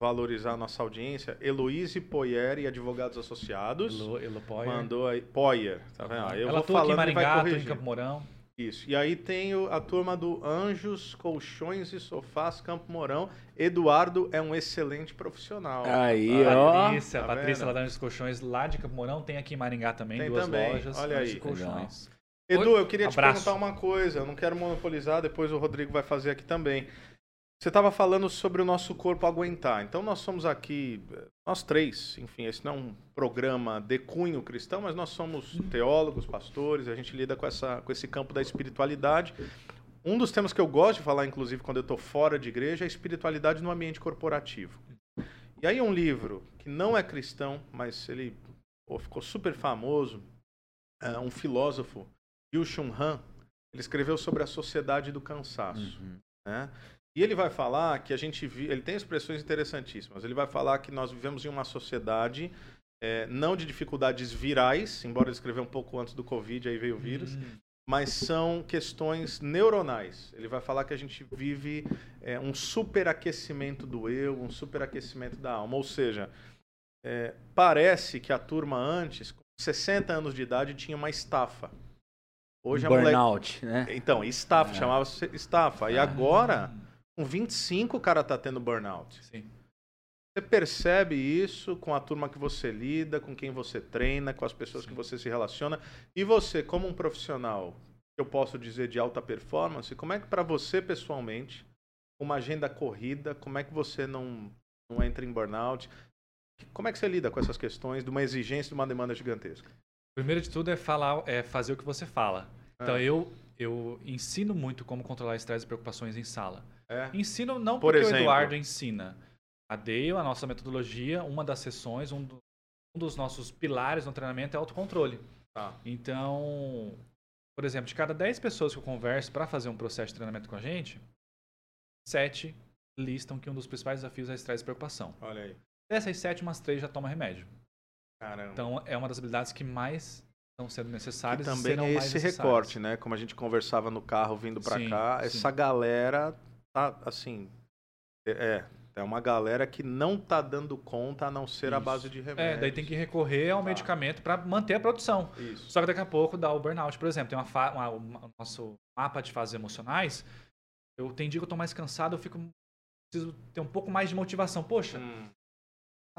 Speaker 2: valorizar a nossa audiência. Heloíse Poyer e Advogados Associados.
Speaker 4: Elo, Elo
Speaker 2: Poyer. Mandou aí. Poyer, tá vendo?
Speaker 4: Eu Ela vou falando, em Maringá, em Campo Mourão.
Speaker 2: Isso. E aí tem a turma do Anjos, Colchões e Sofás Campo Mourão. Eduardo é um excelente profissional.
Speaker 4: Aí, a ó. Patrícia, tá a Patrícia lá da Anjos Colchões, lá de Campo Mourão. Tem aqui em Maringá também, tem duas também. lojas.
Speaker 2: Olha aí. Colchões. Edu, eu queria Abraço. te perguntar uma coisa. Eu não quero monopolizar, depois o Rodrigo vai fazer aqui também. Você estava falando sobre o nosso corpo aguentar. Então nós somos aqui, nós três, enfim, esse não é um programa de cunho cristão, mas nós somos teólogos, pastores, a gente lida com, essa, com esse campo da espiritualidade. Um dos temas que eu gosto de falar, inclusive, quando eu estou fora de igreja, é a espiritualidade no ambiente corporativo. E aí um livro que não é cristão, mas ele pô, ficou super famoso, é um filósofo, Yu Shun Han, ele escreveu sobre a sociedade do cansaço. Uhum. Né? E ele vai falar que a gente vive. Ele tem expressões interessantíssimas. Ele vai falar que nós vivemos em uma sociedade é, não de dificuldades virais, embora ele escreveu um pouco antes do Covid, aí veio o vírus, hum. mas são questões neuronais. Ele vai falar que a gente vive é, um superaquecimento do eu, um superaquecimento da alma. Ou seja, é, parece que a turma antes, com 60 anos de idade, tinha uma estafa.
Speaker 1: Hoje Burnout,
Speaker 2: moleque... né? Então, estafa, é. chamava-se estafa. E agora com 25 o cara tá tendo burnout. Sim. Você percebe isso com a turma que você lida, com quem você treina, com as pessoas Sim. que você se relaciona. E você, como um profissional, eu posso dizer de alta performance, como é que para você pessoalmente, uma agenda corrida, como é que você não, não entra em burnout? Como é que você lida com essas questões de uma exigência, de uma demanda gigantesca?
Speaker 4: Primeiro de tudo é falar, é fazer o que você fala. Então é. eu eu ensino muito como controlar estresse e preocupações em sala. É. Ensino não Por porque exemplo. o Eduardo ensina. A Dale, a nossa metodologia, uma das sessões, um, do, um dos nossos pilares no treinamento é autocontrole. Tá. Então, por exemplo, de cada 10 pessoas que eu converso para fazer um processo de treinamento com a gente, 7 listam que um dos principais desafios é estresse e preocupação.
Speaker 2: Olha aí.
Speaker 4: Dessas 7, umas 3 já tomam remédio.
Speaker 2: Caramba.
Speaker 4: Então, é uma das habilidades que mais estão sendo necessárias.
Speaker 2: E também é esse recorte, né? Como a gente conversava no carro vindo para cá, sim. essa galera tá, assim, é, é uma galera que não tá dando conta a não ser Isso. a base de remédio.
Speaker 4: É, daí tem que recorrer ao tá. medicamento para manter a produção. Isso. Só que daqui a pouco dá o burnout, por exemplo. Tem uma, uma, uma nosso mapa de fases emocionais. Eu tem dia que eu tô mais cansado, eu fico preciso ter um pouco mais de motivação. Poxa, hum.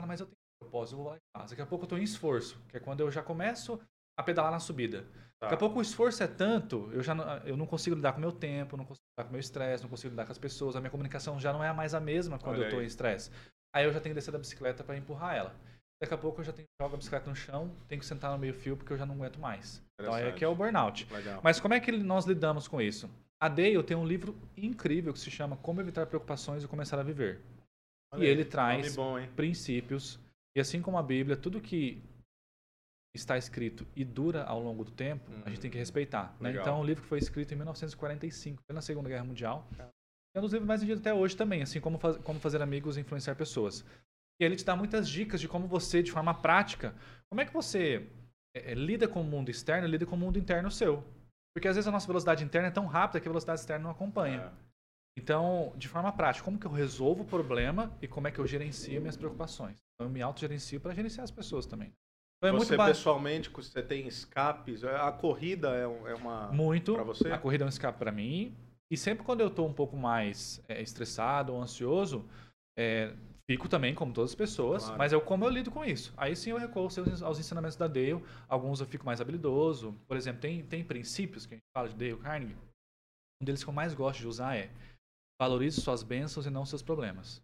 Speaker 4: mas eu tenho propósito, eu vou lá e faço. Daqui a pouco eu tô em esforço, que é quando eu já começo a pedalar na subida. Tá. Daqui a pouco o esforço é tanto, eu já não, eu não consigo lidar com o meu tempo, não consigo lidar com o meu estresse, não consigo lidar com as pessoas, a minha comunicação já não é mais a mesma quando Olha eu estou em estresse. Aí eu já tenho que descer da bicicleta para empurrar ela. Daqui a pouco eu já tenho que jogar a bicicleta no chão, tenho que sentar no meio fio porque eu já não aguento mais. Então aí aqui é o burnout. Legal. Mas como é que nós lidamos com isso? A Dale tem um livro incrível que se chama Como Evitar Preocupações e Começar a Viver. Olha e ele traz bom, princípios. E assim como a Bíblia, tudo que está escrito e dura ao longo do tempo, uhum. a gente tem que respeitar. Né? Então, o livro que foi escrito em 1945, na Segunda Guerra Mundial, é um dos livros mais vendidos até hoje também, assim como, faz, como fazer amigos e influenciar pessoas. E ele te dá muitas dicas de como você, de forma prática, como é que você é, é, lida com o mundo externo, lida com o mundo interno seu. Porque às vezes a nossa velocidade interna é tão rápida que a velocidade externa não acompanha. É. Então, de forma prática, como que eu resolvo o problema e como é que eu gerencio minhas preocupações? Então, eu me autogerencio para gerenciar as pessoas também.
Speaker 2: Então é você pessoalmente, você tem escapes? A corrida é, é uma.
Speaker 4: Muito. Para você? A corrida é um escape para mim. E sempre quando eu estou um pouco mais é, estressado ou ansioso, é, fico também, como todas as pessoas, claro. mas eu como eu lido com isso. Aí sim eu recorro aos ensinamentos da Dale. Alguns eu fico mais habilidoso. Por exemplo, tem, tem princípios que a gente fala de Dale Carnegie. Um deles que eu mais gosto de usar é valorize suas bênçãos e não seus problemas.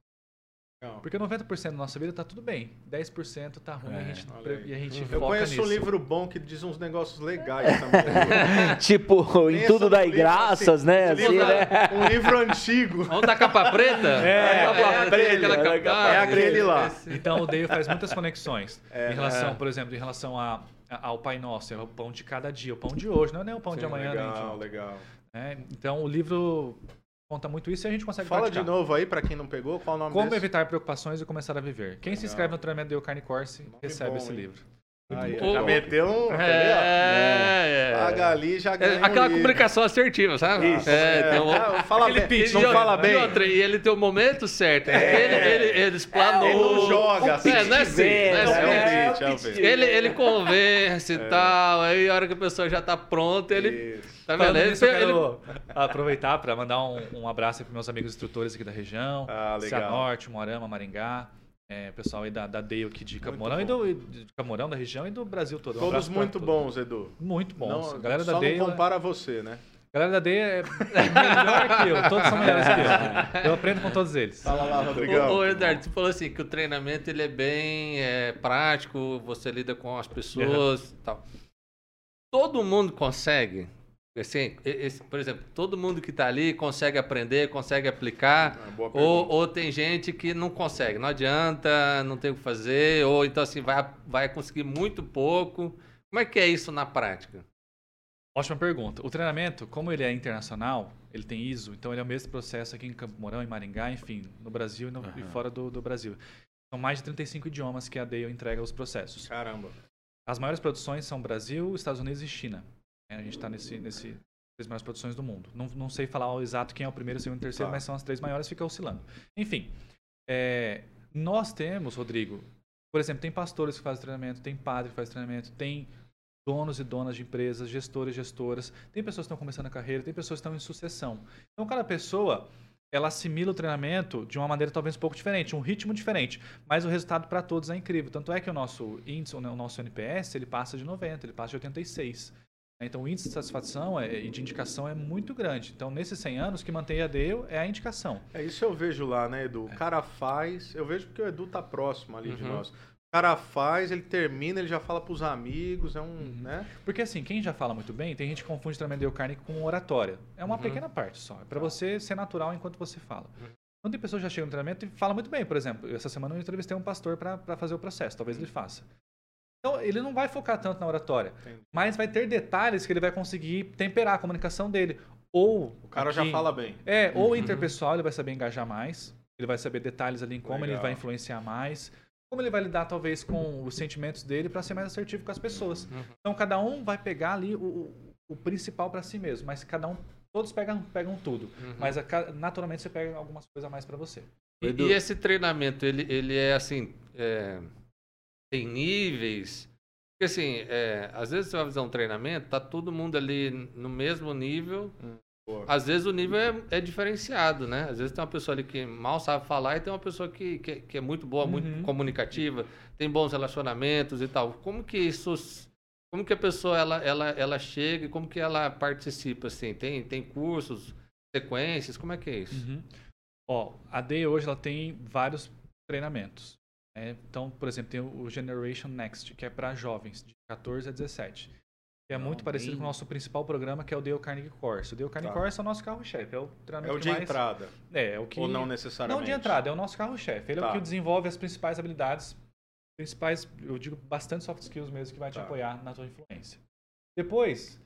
Speaker 4: Porque 90% da nossa vida tá tudo bem. 10% tá ruim é, e a gente, e a gente
Speaker 2: Eu conheço nisso. um livro bom que diz uns negócios legais também.
Speaker 1: tipo, em tudo dá graças, assim, né? Assim,
Speaker 2: livro, né? Um livro antigo.
Speaker 3: Vamos da capa preta?
Speaker 2: É, a capa é, preta. É, capa, é aquele lá.
Speaker 4: Então o Dale faz muitas conexões. É, em relação, é. por exemplo, em relação a, ao Pai Nosso, é o pão de cada dia, o pão de hoje, não é nem o pão Sim, de amanhã.
Speaker 2: Legal, nem legal.
Speaker 4: É, então o livro conta muito isso e a gente consegue
Speaker 2: Fala
Speaker 4: praticar.
Speaker 2: de novo aí para quem não pegou, qual o nome
Speaker 4: Como
Speaker 2: desse?
Speaker 4: evitar preocupações e começar a viver. Quem Legal. se inscreve no treinamento do Carne Corse recebe bom, esse hein? livro.
Speaker 2: Aí, já meteu um.
Speaker 3: É,
Speaker 2: é, Paga ali, já ganha.
Speaker 3: É, aquela comunicação assertiva, sabe?
Speaker 2: Isso. É, é. Então,
Speaker 3: ah, fala bem, pitch, não e fala bem. E, outra, e ele tem o momento certo. É. Ele, ele, ele explanou. Ele
Speaker 2: não joga assim.
Speaker 3: É, não é assim. É, assim. é, pitch, ele, ele conversa e tal. Aí a hora que a pessoa já tá pronta, ele. Isso.
Speaker 4: Tá vendo? Ele, isso, eu quero ele... aproveitar para mandar um, um abraço para meus amigos instrutores aqui da região. Ah, legal. Cianorte, Moarama, Maringá. É, pessoal aí da, da Dale aqui de Camorão e do de Camorão, da região e do Brasil todo.
Speaker 2: Um Todos muito bons, Edu.
Speaker 4: Muito bons.
Speaker 2: Não, galera da Dale. Não compara você, né?
Speaker 4: A galera da Dale é melhor que eu. Todos são melhores que eu. Eu aprendo com todos eles.
Speaker 2: Fala lá, Rodrigão.
Speaker 3: Ô, ô Eduardo, você falou assim que o treinamento ele é bem é, prático, você lida com as pessoas e tal. Todo mundo consegue Assim, esse, por exemplo, todo mundo que está ali consegue aprender, consegue aplicar, ah, ou, ou, tem gente que não consegue, não adianta, não tem o que fazer, ou então assim, vai, vai conseguir muito pouco. Como é que é isso na prática?
Speaker 4: Ótima pergunta. O treinamento, como ele é internacional, ele tem ISO, então ele é o mesmo processo aqui em Campo Mourão, em Maringá, enfim, no Brasil e, no, uhum. e fora do, do, Brasil. São mais de 35 idiomas que a Dale entrega os processos.
Speaker 2: Caramba.
Speaker 4: As maiores produções são Brasil, Estados Unidos e China. A gente está nesse, nesse três maiores produções do mundo. Não, não sei falar exato quem é o primeiro, o segundo e o terceiro, tá. mas são as três maiores, fica oscilando. Enfim, é, nós temos, Rodrigo, por exemplo, tem pastores que fazem treinamento, tem padre que faz treinamento, tem donos e donas de empresas, gestores e gestoras, tem pessoas que estão começando a carreira, tem pessoas que estão em sucessão. Então, cada pessoa ela assimila o treinamento de uma maneira talvez um pouco diferente, um ritmo diferente, mas o resultado para todos é incrível. Tanto é que o nosso índice, o nosso NPS, ele passa de 90, ele passa de 86. Então, o índice de satisfação e de indicação é muito grande. Então, nesses 100 anos, o que mantém a Dale é a indicação.
Speaker 2: É isso eu vejo lá, né, Edu? O é. cara faz, eu vejo porque o Edu tá próximo ali uhum. de nós. O cara faz, ele termina, ele já fala pros amigos, é um, uhum. né?
Speaker 4: Porque assim, quem já fala muito bem, tem gente que confunde treinamento de carne com oratória. É uma uhum. pequena parte só. É para tá. você ser natural enquanto você fala. Uhum. Quando tem pessoas que já chegam no treinamento e fala muito bem, por exemplo, essa semana eu entrevistei um pastor para fazer o processo, talvez ele faça. Então, ele não vai focar tanto na oratória, Entendi. mas vai ter detalhes que ele vai conseguir temperar a comunicação dele. Ou.
Speaker 2: O cara aqui, já fala bem.
Speaker 4: É, ou uhum. interpessoal, ele vai saber engajar mais, ele vai saber detalhes ali em como Legal. ele vai influenciar mais, como ele vai lidar, talvez, com os sentimentos dele para ser mais assertivo com as pessoas. Uhum. Então, cada um vai pegar ali o, o principal para si mesmo, mas cada um. Todos pegam, pegam tudo, uhum. mas a, naturalmente você pega algumas coisas a mais para você.
Speaker 3: E, e, esse treinamento, ele, ele é assim. É tem níveis. Porque assim, é, às vezes você vai fazer um treinamento, tá todo mundo ali no mesmo nível. Hum, às vezes o nível é, é, diferenciado, né? Às vezes tem uma pessoa ali que mal sabe falar e tem uma pessoa que, que, que é muito boa, uhum. muito comunicativa, tem bons relacionamentos e tal. Como que isso como que a pessoa ela, ela, ela chega e como que ela participa assim? Tem, tem cursos, sequências, como é que é isso?
Speaker 4: Uhum. Ó, a DEI hoje ela tem vários treinamentos. É, então, por exemplo, tem o Generation Next, que é para jovens, de 14 a 17. Que é não, muito parecido bem... com o nosso principal programa, que é o Dale Carnegie Course. O Dale Carnegie tá. Course é o nosso carro-chefe. É o
Speaker 2: treinamento É o de mais... entrada.
Speaker 4: É, é o que...
Speaker 2: Ou não necessariamente?
Speaker 4: Não de entrada, é o nosso carro-chefe. Ele tá. é o tá. que desenvolve as principais habilidades, principais, eu digo, bastante soft skills mesmo, que vai te tá. apoiar na tua influência. Depois,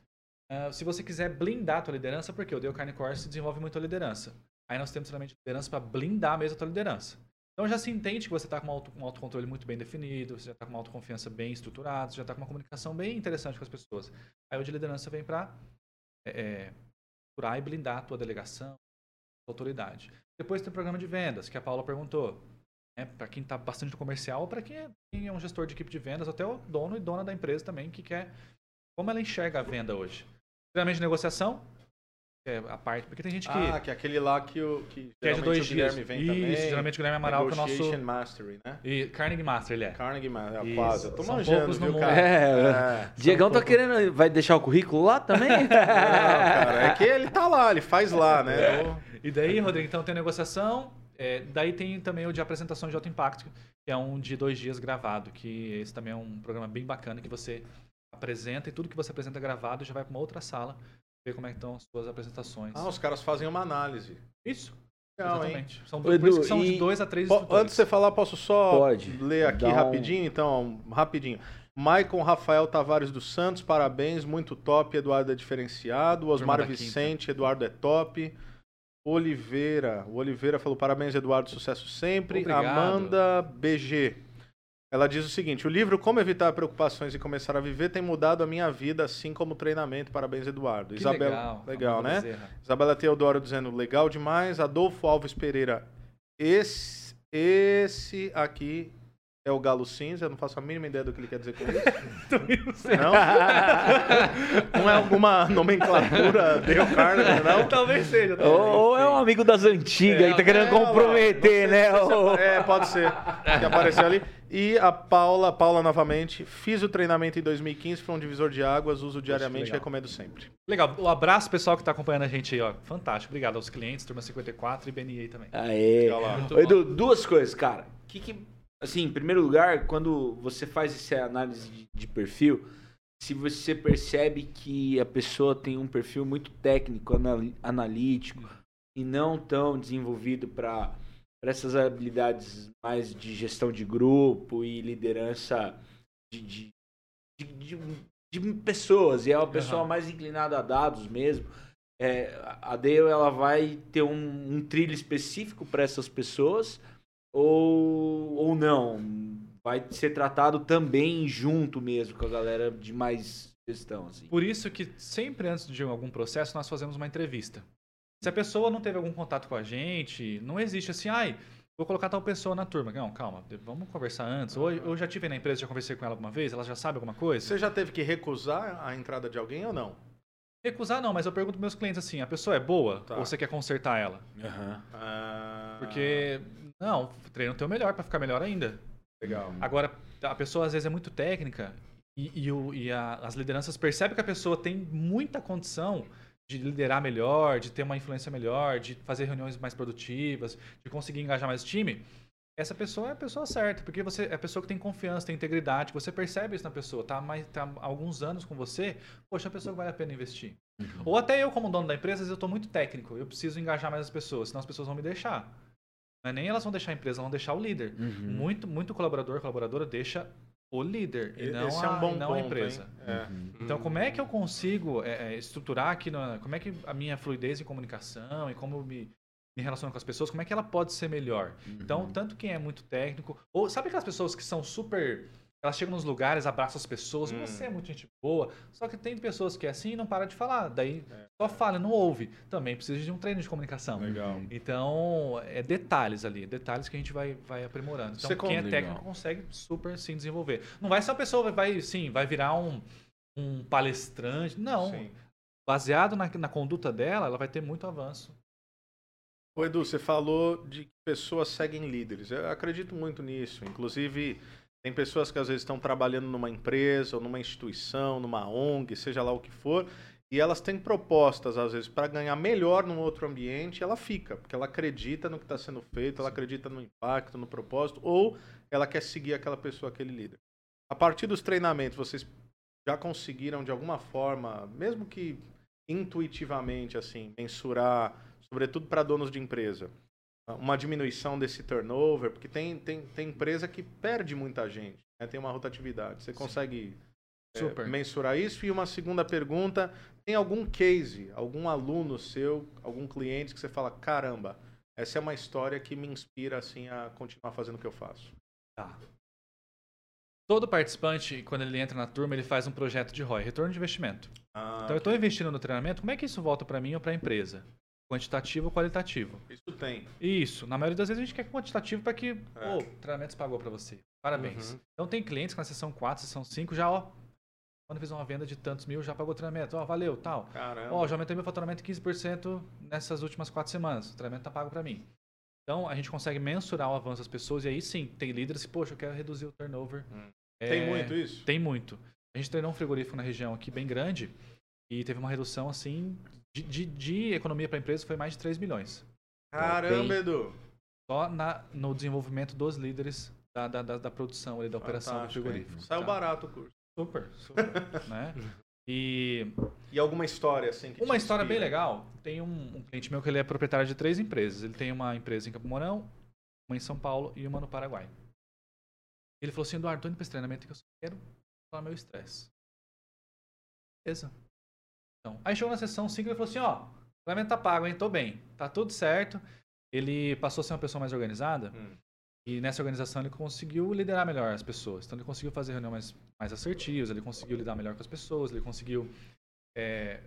Speaker 4: uh, se você quiser blindar a tua liderança, porque o Dale Carnegie Course desenvolve muito a liderança. Aí nós temos treinamento de liderança para blindar mesmo a tua liderança. Então já se entende que você está com um, auto, um autocontrole muito bem definido, você já está com uma autoconfiança bem estruturada, você já está com uma comunicação bem interessante com as pessoas. Aí o de liderança vem para é, é, e blindar a tua delegação, a autoridade. Depois tem o programa de vendas, que a Paula perguntou. Né, para quem está bastante no comercial, ou para quem, é, quem é um gestor de equipe de vendas, até o dono e dona da empresa também, que quer como ela enxerga a venda hoje. Treinamento de negociação, é a parte, porque tem gente que.
Speaker 2: Ah, que é aquele lá que, o,
Speaker 4: que, que é de dois
Speaker 2: o Guilherme vem Isso, também.
Speaker 4: geralmente o Guilherme Amaral, que é o nosso.
Speaker 2: Mastery, né?
Speaker 4: E Carnegie Master, ele é.
Speaker 2: Carnegie Master, é quase. Eu tô São manjando, viu, cara?
Speaker 1: É, é. Diegão tá querendo. Vai deixar o currículo lá também? Não,
Speaker 2: cara, é que ele tá lá, ele faz lá, né?
Speaker 4: E daí, Rodrigo, então tem a negociação. É, daí tem também o de apresentação de alto impacto, que é um de dois dias gravado, que esse também é um programa bem bacana que você apresenta e tudo que você apresenta gravado já vai para uma outra sala ver como é que estão as suas apresentações.
Speaker 2: Ah, os caras fazem uma análise.
Speaker 4: Isso. Legal, Exatamente. Hein? São, Edu, são de dois a três
Speaker 2: Antes de você falar, posso só Pode. ler aqui rapidinho? Então, rapidinho. Maicon Rafael Tavares dos Santos, parabéns, muito top. Eduardo é diferenciado. Osmar Vicente, Eduardo é top. Oliveira, o Oliveira falou parabéns, Eduardo, sucesso sempre. Obrigado. Amanda BG. Ela diz o seguinte: o livro Como Evitar Preocupações e Começar a Viver tem mudado a minha vida, assim como o treinamento. Parabéns, Eduardo.
Speaker 4: Que
Speaker 2: Isabela,
Speaker 4: legal,
Speaker 2: legal né? Bezerra. Isabela Teodoro dizendo legal demais. Adolfo Alves Pereira, esse, esse aqui é o galo cinza, eu não faço a mínima ideia do que ele quer dizer com isso.
Speaker 4: Não.
Speaker 2: Não? não é alguma nomenclatura Dale Carnegie, não?
Speaker 4: Talvez seja.
Speaker 1: Ou, ou é um amigo das antigas é, que tá querendo é, comprometer, né?
Speaker 2: Se é, pode ser. Que apareceu ali. E a Paula, Paula novamente, fiz o treinamento em 2015, foi um divisor de águas, uso diariamente e recomendo sempre.
Speaker 4: Legal, um abraço pessoal que está acompanhando a gente aí, ó. Fantástico, obrigado aos clientes, Turma 54 e BNI também.
Speaker 1: Aê. Edu, duas coisas, cara. Que que assim, em primeiro lugar, quando você faz essa análise de, de, perfil, se você percebe que a pessoa tem um perfil muito técnico, analítico e não tão desenvolvido para essas habilidades mais de gestão de grupo e liderança de, de, de, de pessoas, e é uma pessoa uhum. mais inclinada a dados mesmo. É, a Dale ela vai ter um, um trilho específico para essas pessoas ou, ou não? Vai ser tratado também junto mesmo com a galera de mais gestão, assim.
Speaker 4: Por isso que sempre antes de algum processo nós fazemos uma entrevista. Se a pessoa não teve algum contato com a gente, não existe assim, ai, vou colocar tal pessoa na turma. Não, calma, vamos conversar antes. Ou eu já tive na empresa, já conversei com ela alguma vez, ela já sabe alguma coisa.
Speaker 2: Você já teve que recusar a entrada de alguém ou não?
Speaker 4: Recusar não, mas eu pergunto meus clientes assim, a pessoa é boa tá. ou você quer consertar ela?
Speaker 1: Uhum.
Speaker 4: Porque não, treina o teu melhor para ficar melhor ainda.
Speaker 2: Legal.
Speaker 4: Agora, a pessoa às vezes é muito técnica e, e, o, e a, as lideranças percebem que a pessoa tem muita condição de liderar melhor, de ter uma influência melhor, de fazer reuniões mais produtivas, de conseguir engajar mais o time. Essa pessoa é a pessoa certa, porque você é a pessoa que tem confiança, tem integridade, você percebe isso na pessoa, tá, mais, tá há alguns anos com você, poxa, a pessoa vale a pena investir. Uhum. Ou até eu, como dono da empresa, eu estou muito técnico, eu preciso engajar mais as pessoas, senão as pessoas vão me deixar. Não é nem elas vão deixar a empresa, vão deixar o líder. Uhum. Muito, muito colaborador, colaboradora deixa o líder e não,
Speaker 2: Esse a, é um bom não ponto, a empresa.
Speaker 4: É. Uhum. Então, como é que eu consigo é, é, estruturar aqui, no, como é que a minha fluidez em comunicação e como eu me, me relaciono com as pessoas, como é que ela pode ser melhor? Uhum. Então, tanto quem é muito técnico, ou sabe aquelas pessoas que são super elas chegam nos lugares, abraçam as pessoas. Hum. Você é muito gente boa. Só que tem pessoas que é assim e não para de falar. Daí é. só fala, não ouve. Também precisa de um treino de comunicação.
Speaker 2: Legal.
Speaker 4: Então, é detalhes ali. Detalhes que a gente vai, vai aprimorando. Então, Você quem é técnico consegue super sim desenvolver. Não vai ser uma pessoa vai, sim, vai virar um, um palestrante. Não. Sim. Baseado na, na conduta dela, ela vai ter muito avanço.
Speaker 2: Ô Edu, você falou de que pessoas seguem líderes. Eu acredito muito nisso. Inclusive, tem pessoas que às vezes estão trabalhando numa empresa ou numa instituição, numa ONG, seja lá o que for, e elas têm propostas, às vezes, para ganhar melhor num outro ambiente, ela fica, porque ela acredita no que está sendo feito, ela acredita no impacto, no propósito, ou ela quer seguir aquela pessoa, aquele líder. A partir dos treinamentos, vocês já conseguiram, de alguma forma, mesmo que intuitivamente, assim, mensurar, sobretudo para donos de empresa, uma diminuição desse turnover, porque tem, tem, tem empresa que perde muita gente, né? tem uma rotatividade. Você consegue é, mensurar isso? E uma segunda pergunta, tem algum case, algum aluno seu, algum cliente que você fala, caramba, essa é uma história que me inspira assim a continuar fazendo o que eu faço?
Speaker 4: Tá. Todo participante, quando ele entra na turma, ele faz um projeto de ROI, retorno de investimento. Ah, então, eu estou investindo no treinamento, como é que isso volta para mim ou para a empresa? Quantitativo ou qualitativo.
Speaker 2: Isso tem.
Speaker 4: Isso. Na maioria das vezes a gente quer quantitativo para que é. o treinamento pagou para você. Parabéns. Uhum. Então tem clientes que na sessão 4, sessão 5 já, ó, quando fez uma venda de tantos mil, já pagou o treinamento. Ó, valeu, tal.
Speaker 2: Caramba.
Speaker 4: Ó, já aumentei meu faturamento 15% nessas últimas 4 semanas. O treinamento tá pago para mim. Então a gente consegue mensurar o avanço das pessoas e aí sim, tem líderes que, poxa, eu quero reduzir o turnover. Hum.
Speaker 2: É, tem muito isso?
Speaker 4: Tem muito. A gente treinou um frigorífico na região aqui bem grande e teve uma redução assim de, de, de economia para a empresa foi mais de 3 milhões.
Speaker 2: Caramba, Bem, Edu!
Speaker 4: Só na, no desenvolvimento dos líderes da, da, da, da produção, ali, da operação do frigorífico.
Speaker 2: Saiu tá? barato o curso.
Speaker 4: Super, super. né? E...
Speaker 2: e alguma história assim?
Speaker 4: uma história bem legal. Tem um, um, cliente meu que ele é proprietário de três empresas. Ele tem uma empresa em Campo Mourão, uma em São Paulo e uma no Paraguai. Ele falou assim, Eduardo, tô indo para esse treinamento que eu só quero falar meu estresse. Beleza. Então, aí chegou na sessão 5 e falou assim, ó, o pagamento tá pago, hein? Tô bem. Tá tudo certo. Ele passou a ser uma pessoa mais organizada. Hum. E nessa organização ele conseguiu liderar melhor as pessoas. Então ele conseguiu fazer reuniões mais, mais assertivas, ele conseguiu lidar melhor com as pessoas, ele conseguiu é,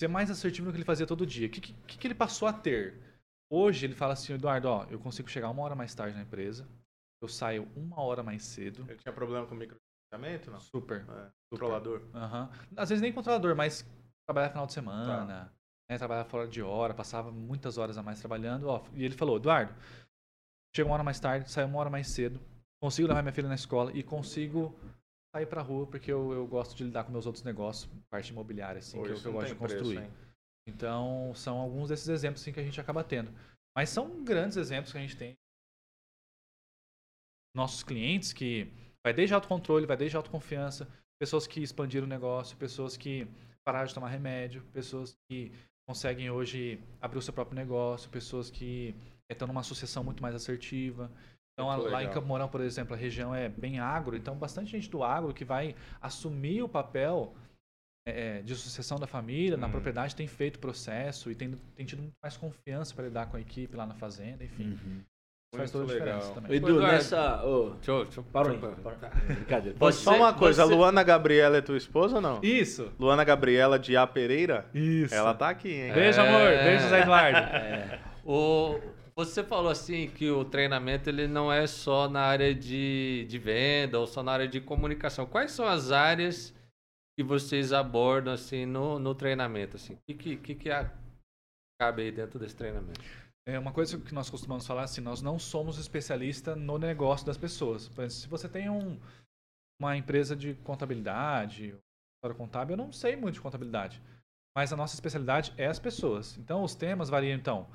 Speaker 4: ser mais assertivo no que ele fazia todo dia. O que, que, que ele passou a ter? Hoje ele fala assim, Eduardo, ó, eu consigo chegar uma hora mais tarde na empresa, eu saio uma hora mais cedo.
Speaker 2: Ele tinha problema com não?
Speaker 4: Super. É.
Speaker 2: Controlador.
Speaker 4: Uhum. Às vezes nem controlador, mas trabalhar final de semana, tá. né, trabalhar fora de hora, passava muitas horas a mais trabalhando. Ó, e ele falou, Eduardo, chego uma hora mais tarde, saio uma hora mais cedo, consigo levar minha filha na escola e consigo sair pra rua porque eu, eu gosto de lidar com meus outros negócios, parte imobiliária, assim, que, eu, eu gosto de construir. Preço, então, são alguns desses exemplos assim, que a gente acaba tendo. Mas são grandes exemplos que a gente tem. Nossos clientes que vai desde autocontrole, vai desde autoconfiança, pessoas que expandiram o negócio, pessoas que pararam de tomar remédio, pessoas que conseguem hoje abrir o seu próprio negócio, pessoas que estão numa associação muito mais assertiva. Então, muito lá legal. em Campo Mourão, por exemplo, a região é bem agro, então bastante gente do agro que vai assumir o papel é, de sucessão da família, hum. na propriedade, tem feito processo e tem, tem tido muito mais confiança para lidar com a equipe lá na fazenda, enfim. Uhum.
Speaker 1: Faz toda a diferença legal. também. Edu, nessa. Oh, deixa eu. Deixa eu aí.
Speaker 2: Brincadeira. Você, Só uma coisa, você... Luana Gabriela é tua esposa ou não?
Speaker 4: Isso.
Speaker 2: Luana Gabriela de A Pereira?
Speaker 4: Isso.
Speaker 2: Ela tá aqui, hein?
Speaker 4: Beijo, é... amor. Beijo, Zé Eduardo. É.
Speaker 3: O, você falou assim que o treinamento ele não é só na área de, de venda ou só na área de comunicação. Quais são as áreas que vocês abordam assim no, no treinamento? Assim? O que, que, que cabe aí dentro desse treinamento?
Speaker 4: É uma coisa que nós costumamos falar assim, nós não somos especialistas no negócio das pessoas. Por exemplo, se você tem um, uma empresa de contabilidade, história contábil, eu não sei muito de contabilidade. Mas a nossa especialidade é as pessoas. Então, os temas variam, então.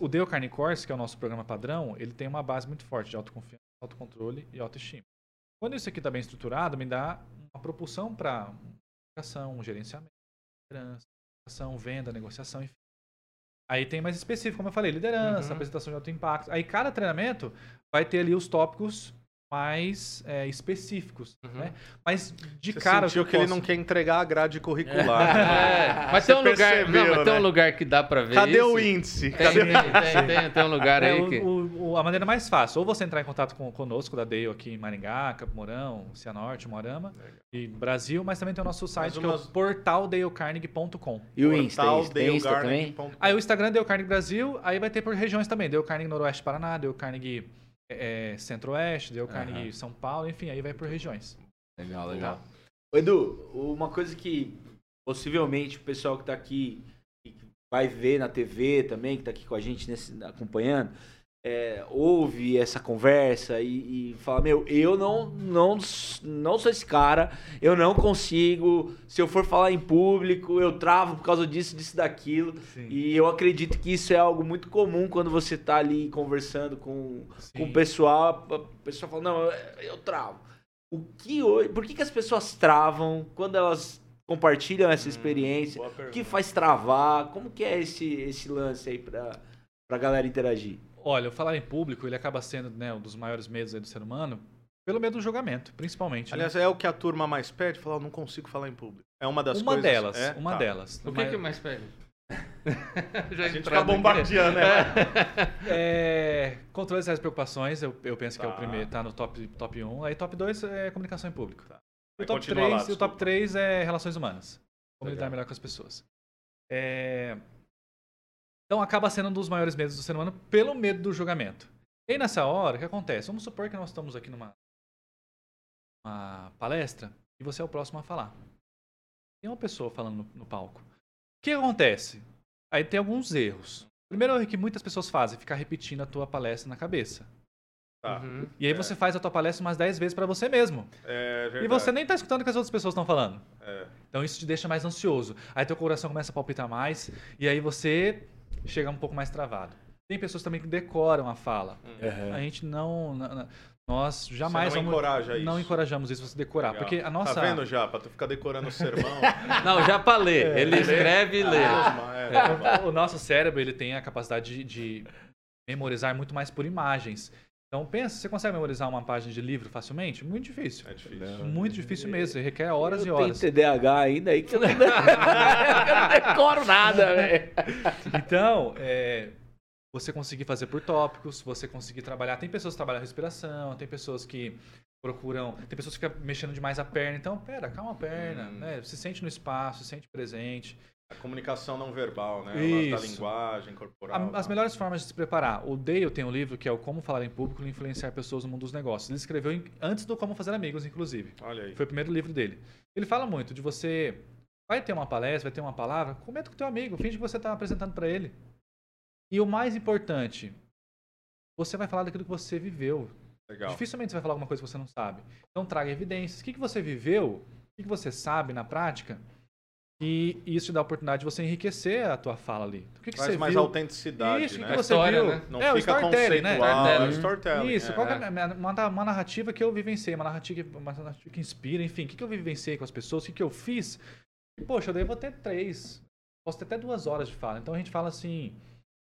Speaker 4: O Deo Carne que é o nosso programa padrão, ele tem uma base muito forte de autoconfiança, autocontrole e autoestima. Quando isso aqui está bem estruturado, me dá uma propulsão para comunicação, gerenciamento, liderança, venda, negociação, enfim. Aí tem mais específico, como eu falei, liderança, uhum. apresentação de alto impacto. Aí cada treinamento vai ter ali os tópicos mais é, específicos, uhum. né? Mas de Você cara
Speaker 2: sentiu que, posso... ele não quer entregar a grade curricular.
Speaker 3: É. Mas, tem um, lugar, não, mas né? tem um lugar que dá para ver
Speaker 2: Cadê
Speaker 3: isso?
Speaker 2: o índice?
Speaker 3: Tem, Cadê tem, tem, tem, um lugar é, aí
Speaker 4: o,
Speaker 3: que...
Speaker 4: O, a maneira mais fácil, ou você entrar em contato com, conosco da Dale aqui em Maringá, Campo Mourão, Cianorte, Morama e Brasil, mas também tem o nosso site umas... que é o portaldalecarnegie.com.
Speaker 1: E o Insta, Insta, Insta também?
Speaker 4: Aí o Instagram Dale Carnegie Brasil, aí vai ter por regiões também, Dale Carnegie Noroeste Paraná, Dale Carnegie é, é, Centro-Oeste, deu carne uhum. São Paulo, enfim, aí vai por regiões.
Speaker 1: Legal, legal. Edu, uma coisa que possivelmente o pessoal que está aqui que vai ver na TV também, que está aqui com a gente nesse, acompanhando, é, ouve essa conversa e, e, fala, meu, eu não, não, não sou esse cara, eu não consigo, se eu for falar em público, eu travo por causa disso, disso, daquilo. Sim. E eu acredito que isso é algo muito comum quando você está ali conversando com, com o pessoal, a pessoa fala, não, eu, eu travo. O que hoje, por que, que as pessoas travam quando elas compartilham essa hum, experiência? o que faz travar? Como que é esse, esse lance aí para a galera interagir?
Speaker 4: Olha, falar em público, ele acaba sendo né, um dos maiores medos do ser humano, pelo medo do julgamento, principalmente.
Speaker 2: Né? Aliás, né? é o que a turma mais pede, falar, não consigo falar em público. É uma das
Speaker 4: uma
Speaker 2: coisas...
Speaker 4: Delas,
Speaker 2: é?
Speaker 4: Uma tá. delas.
Speaker 3: O que, mais... que mais pede?
Speaker 2: Já a gente fica bombardeando, né?
Speaker 4: é, controle das preocupações, eu, eu penso tá. que é o tá. primeiro, tá no top, top 1. Aí top 2 é comunicação em público. Tá. E o top, 3, lá, o top 3 é relações humanas. Lidar melhor com as pessoas. É, então acaba sendo um dos maiores medos do ser humano pelo medo do julgamento. E aí nessa hora, o que acontece? Vamos supor que nós estamos aqui numa uma palestra e você é o próximo a falar. Tem uma pessoa falando no, no palco. O que acontece? Aí tem alguns erros. O primeiro erro que muitas pessoas fazem é ficar repetindo a tua palestra na cabeça. Tá. Uhum. E aí é. você faz a tua palestra umas 10 vezes para você mesmo.
Speaker 2: É verdade.
Speaker 4: E você nem tá escutando o que as outras pessoas estão falando. É. Então isso te deixa mais ansioso. Aí teu coração começa a palpitar mais. E aí você chega um pouco mais travado. Tem pessoas também que decoram a fala. Uhum. A gente não, nós jamais
Speaker 2: não,
Speaker 4: vamos, não encorajamos isso você decorar, Legal. porque a nossa
Speaker 2: Tá vendo já, para tu ficar decorando o sermão.
Speaker 3: não, já para ler. É. Ele escreve e lê.
Speaker 4: Ah, é, o, o, nosso cérebro, ele tem a capacidade de, de memorizar muito mais por imagens. Então pensa, você consegue memorizar uma página de livro facilmente? Muito difícil.
Speaker 2: É difícil.
Speaker 4: Muito difícil mesmo. Requer horas
Speaker 1: eu
Speaker 4: e horas.
Speaker 1: Tem TDAH ainda aí que eu não, eu não decoro nada, velho.
Speaker 4: Então, é, você conseguir fazer por tópicos, você conseguir trabalhar. Tem pessoas que trabalham respiração, tem pessoas que procuram. Tem pessoas que ficam mexendo demais a perna. Então, pera, calma a perna, hum. né? Se sente no espaço, se sente presente.
Speaker 2: A comunicação não verbal, né? Isso. Da linguagem corporal.
Speaker 4: A, as melhores formas de se preparar. O Dale tem um livro que é o Como Falar em Público e Influenciar Pessoas no Mundo dos Negócios. Ele escreveu em, antes do Como Fazer Amigos, inclusive.
Speaker 2: Olha aí.
Speaker 4: Foi o primeiro livro dele. Ele fala muito de você. Vai ter uma palestra, vai ter uma palavra, comenta com o teu amigo, finge que você está apresentando para ele. E o mais importante, você vai falar daquilo que você viveu.
Speaker 2: Legal.
Speaker 4: Dificilmente você vai falar alguma coisa que você não sabe. Então traga evidências. O que, que você viveu? O que, que você sabe na prática? E isso te dá a oportunidade de você enriquecer a tua fala ali.
Speaker 2: O que, que Traz você mais viu? autenticidade,
Speaker 4: isso,
Speaker 2: né?
Speaker 4: que você história, viu?
Speaker 2: Né? Não é, fica conceitual, né?
Speaker 4: Storytelling. storytelling. Isso, é. qual é uma, uma, narrativa que eu vivenciei, uma narrativa, uma narrativa que inspira, enfim, o que, que eu vivenciei com as pessoas, o que, que eu fiz. Poxa, eu daí vou ter três, posso ter até duas horas de fala. Então a gente fala assim,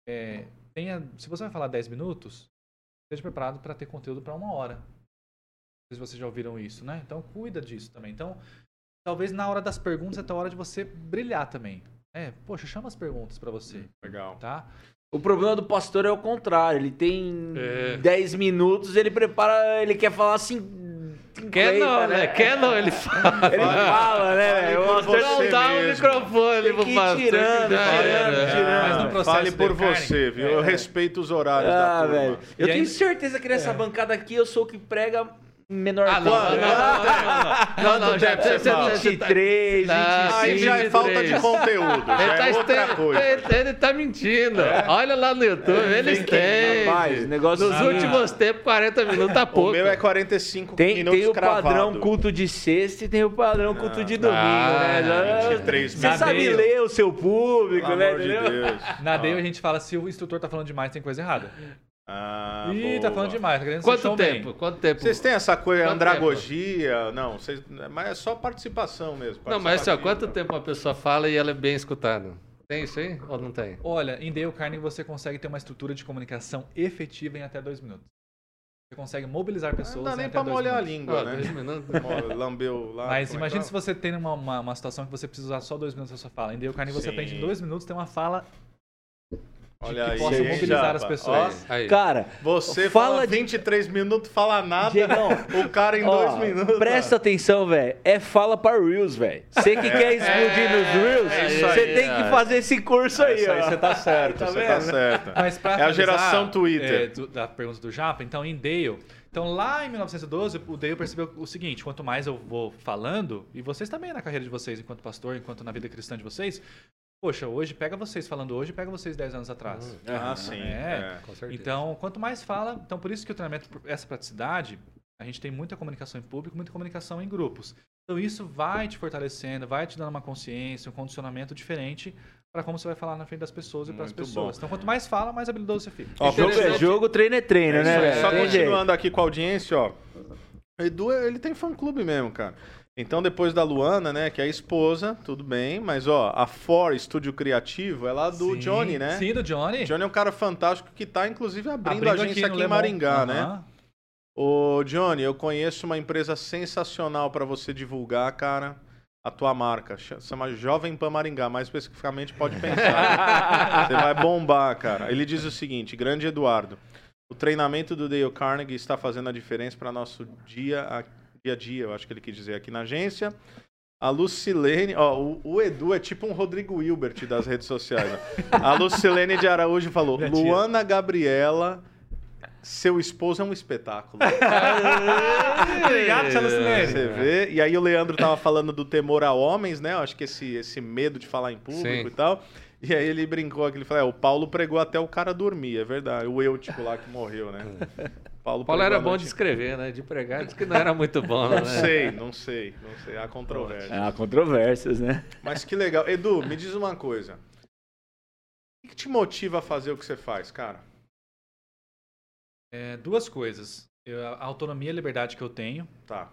Speaker 4: é, tenha, se você vai falar 10 minutos, esteja preparado para ter conteúdo para uma hora. Não sei se vocês já ouviram isso, né? Então cuida disso também. Então, talvez na hora das perguntas é a hora de você brilhar também. É, poxa, chama as perguntas para você.
Speaker 2: Legal.
Speaker 4: Tá?
Speaker 1: O problema do pastor é o contrário. Ele tem é. 10 minutos, ele prepara, ele quer falar assim
Speaker 3: Quer não, né? Quer não, ele fala.
Speaker 1: Ele fala, né?
Speaker 3: O pastor não dá o microfone pro pastor.
Speaker 1: Tirando, tirando, tirando.
Speaker 2: Mas no processo Fale por você, viu? Eu respeito os horários ah, da turma. Velho.
Speaker 1: Eu tenho certeza que nessa é. bancada aqui eu sou o que prega menor
Speaker 3: ah, não, não, não, não, não, já
Speaker 1: você 23, 25.
Speaker 2: Aí já é falta de conteúdo, já ele é tá outra coisa.
Speaker 3: Ele, ele tá mentindo. É. Olha lá no YouTube, é, eles têm. Rapaz, negócio Nos últimos tempos, 40 minutos tá pouco. O
Speaker 2: meu é 45 tem, minutos
Speaker 1: Tem o cravado. padrão culto de sexta e tem o padrão culto de domingo, ah, né? 23 Você sabe ler o seu público, Pelo né? Amor de Deus.
Speaker 4: Na DEI a gente fala, se o instrutor tá falando demais, tem coisa errada.
Speaker 2: Ah,
Speaker 4: Ih, boa. tá falando demais. Tá
Speaker 3: Quanto tempo? Bem. Quanto tempo?
Speaker 2: Vocês têm essa coisa, quanto andragogia? Tempo? Não, vocês, mas é só participação mesmo.
Speaker 3: Não, mas assim, ó, quanto tempo uma pessoa fala e ela é bem escutada? Tem isso aí ou não tem?
Speaker 4: Olha, em Dale Carnegie você consegue ter uma estrutura de comunicação efetiva em até dois minutos. Você consegue mobilizar pessoas. Não
Speaker 2: dá nem pra molhar minutos. a língua, ah, né? Dois minutos. Lambeu lá.
Speaker 4: Mas imagine se você tem uma, uma, uma, situação que você precisa usar só dois minutos da sua fala. Em Dale Carnegie você aprende em dois minutos ter uma fala
Speaker 2: Olha que
Speaker 4: aí, possa mobilizar as pessoas.
Speaker 1: Aí. Cara,
Speaker 2: você fala, fala 23 de... minutos, fala nada. Diegão, o cara em ó, dois minutos.
Speaker 1: Presta atenção, velho. É fala para Reels, velho. Você que é, quer explodir é, nos Reels, você é, tem que fazer esse curso aí, ó.
Speaker 2: Aí você tá certo, tá você tá certo. Mas pra é a geração Twitter.
Speaker 4: É, do, da pergunta do Japa, então em Dale. Então lá em 1912, o Dale percebeu o seguinte: quanto mais eu vou falando, e vocês também na carreira de vocês, enquanto pastor, enquanto na vida cristã de vocês, Poxa, hoje pega vocês falando hoje, pega vocês 10 anos atrás.
Speaker 2: Hum, ah, sim.
Speaker 4: É. é. Com certeza. Então, quanto mais fala, então por isso que o treinamento, essa praticidade, a gente tem muita comunicação em público, muita comunicação em grupos. Então isso vai te fortalecendo, vai te dando uma consciência, um condicionamento diferente para como você vai falar na frente das pessoas e para as pessoas. Bom. Então quanto mais fala, mais habilidoso você fica.
Speaker 1: Ó, jogo é jogo, treino é treino, é né?
Speaker 2: Só continuando aqui com a audiência, ó. O Edu, ele tem fã clube mesmo, cara. Então, depois da Luana, né, que é a esposa, tudo bem, mas ó, a For Estúdio Criativo é lá do
Speaker 4: sim,
Speaker 2: Johnny, né?
Speaker 4: Sim, do Johnny.
Speaker 2: Johnny é um cara fantástico que tá, inclusive, abrindo, abrindo a agência aqui, aqui em Maringá, uhum. né? Ô, Johnny, eu conheço uma empresa sensacional para você divulgar, cara, a tua marca. Chama Jovem Pan Maringá, mais especificamente pode pensar. você vai bombar, cara. Ele diz o seguinte, grande Eduardo, o treinamento do Dale Carnegie está fazendo a diferença para nosso dia aqui dia a dia, eu acho que ele quis dizer aqui na agência. A Lucilene, ó, o, o, Edu é tipo um Rodrigo Hilbert das redes sociais. Né? A Lucilene de Araújo falou: Luana Gabriela, seu esposo é um espetáculo.
Speaker 4: Obrigado, Lucilene.
Speaker 2: Você vê. E aí o Leandro tava falando do temor a homens, né? Eu acho que esse, esse medo de falar em público Sim. e tal. E aí ele brincou aqui, ele falou: é, o Paulo pregou até o cara dormir, é verdade. O eu, tipo, lá que morreu, né?
Speaker 3: Paulo, Paulo era bom de escrever, né? De pregar, disse que não era muito bom,
Speaker 2: né? Não sei, não sei, não sei. Há controvérsias.
Speaker 1: Há controvérsias, né?
Speaker 2: Mas que legal. Edu, me diz uma coisa. O que te motiva a fazer o que você faz, cara?
Speaker 4: É, duas coisas. Eu, a autonomia e a liberdade que eu tenho.
Speaker 2: Tá.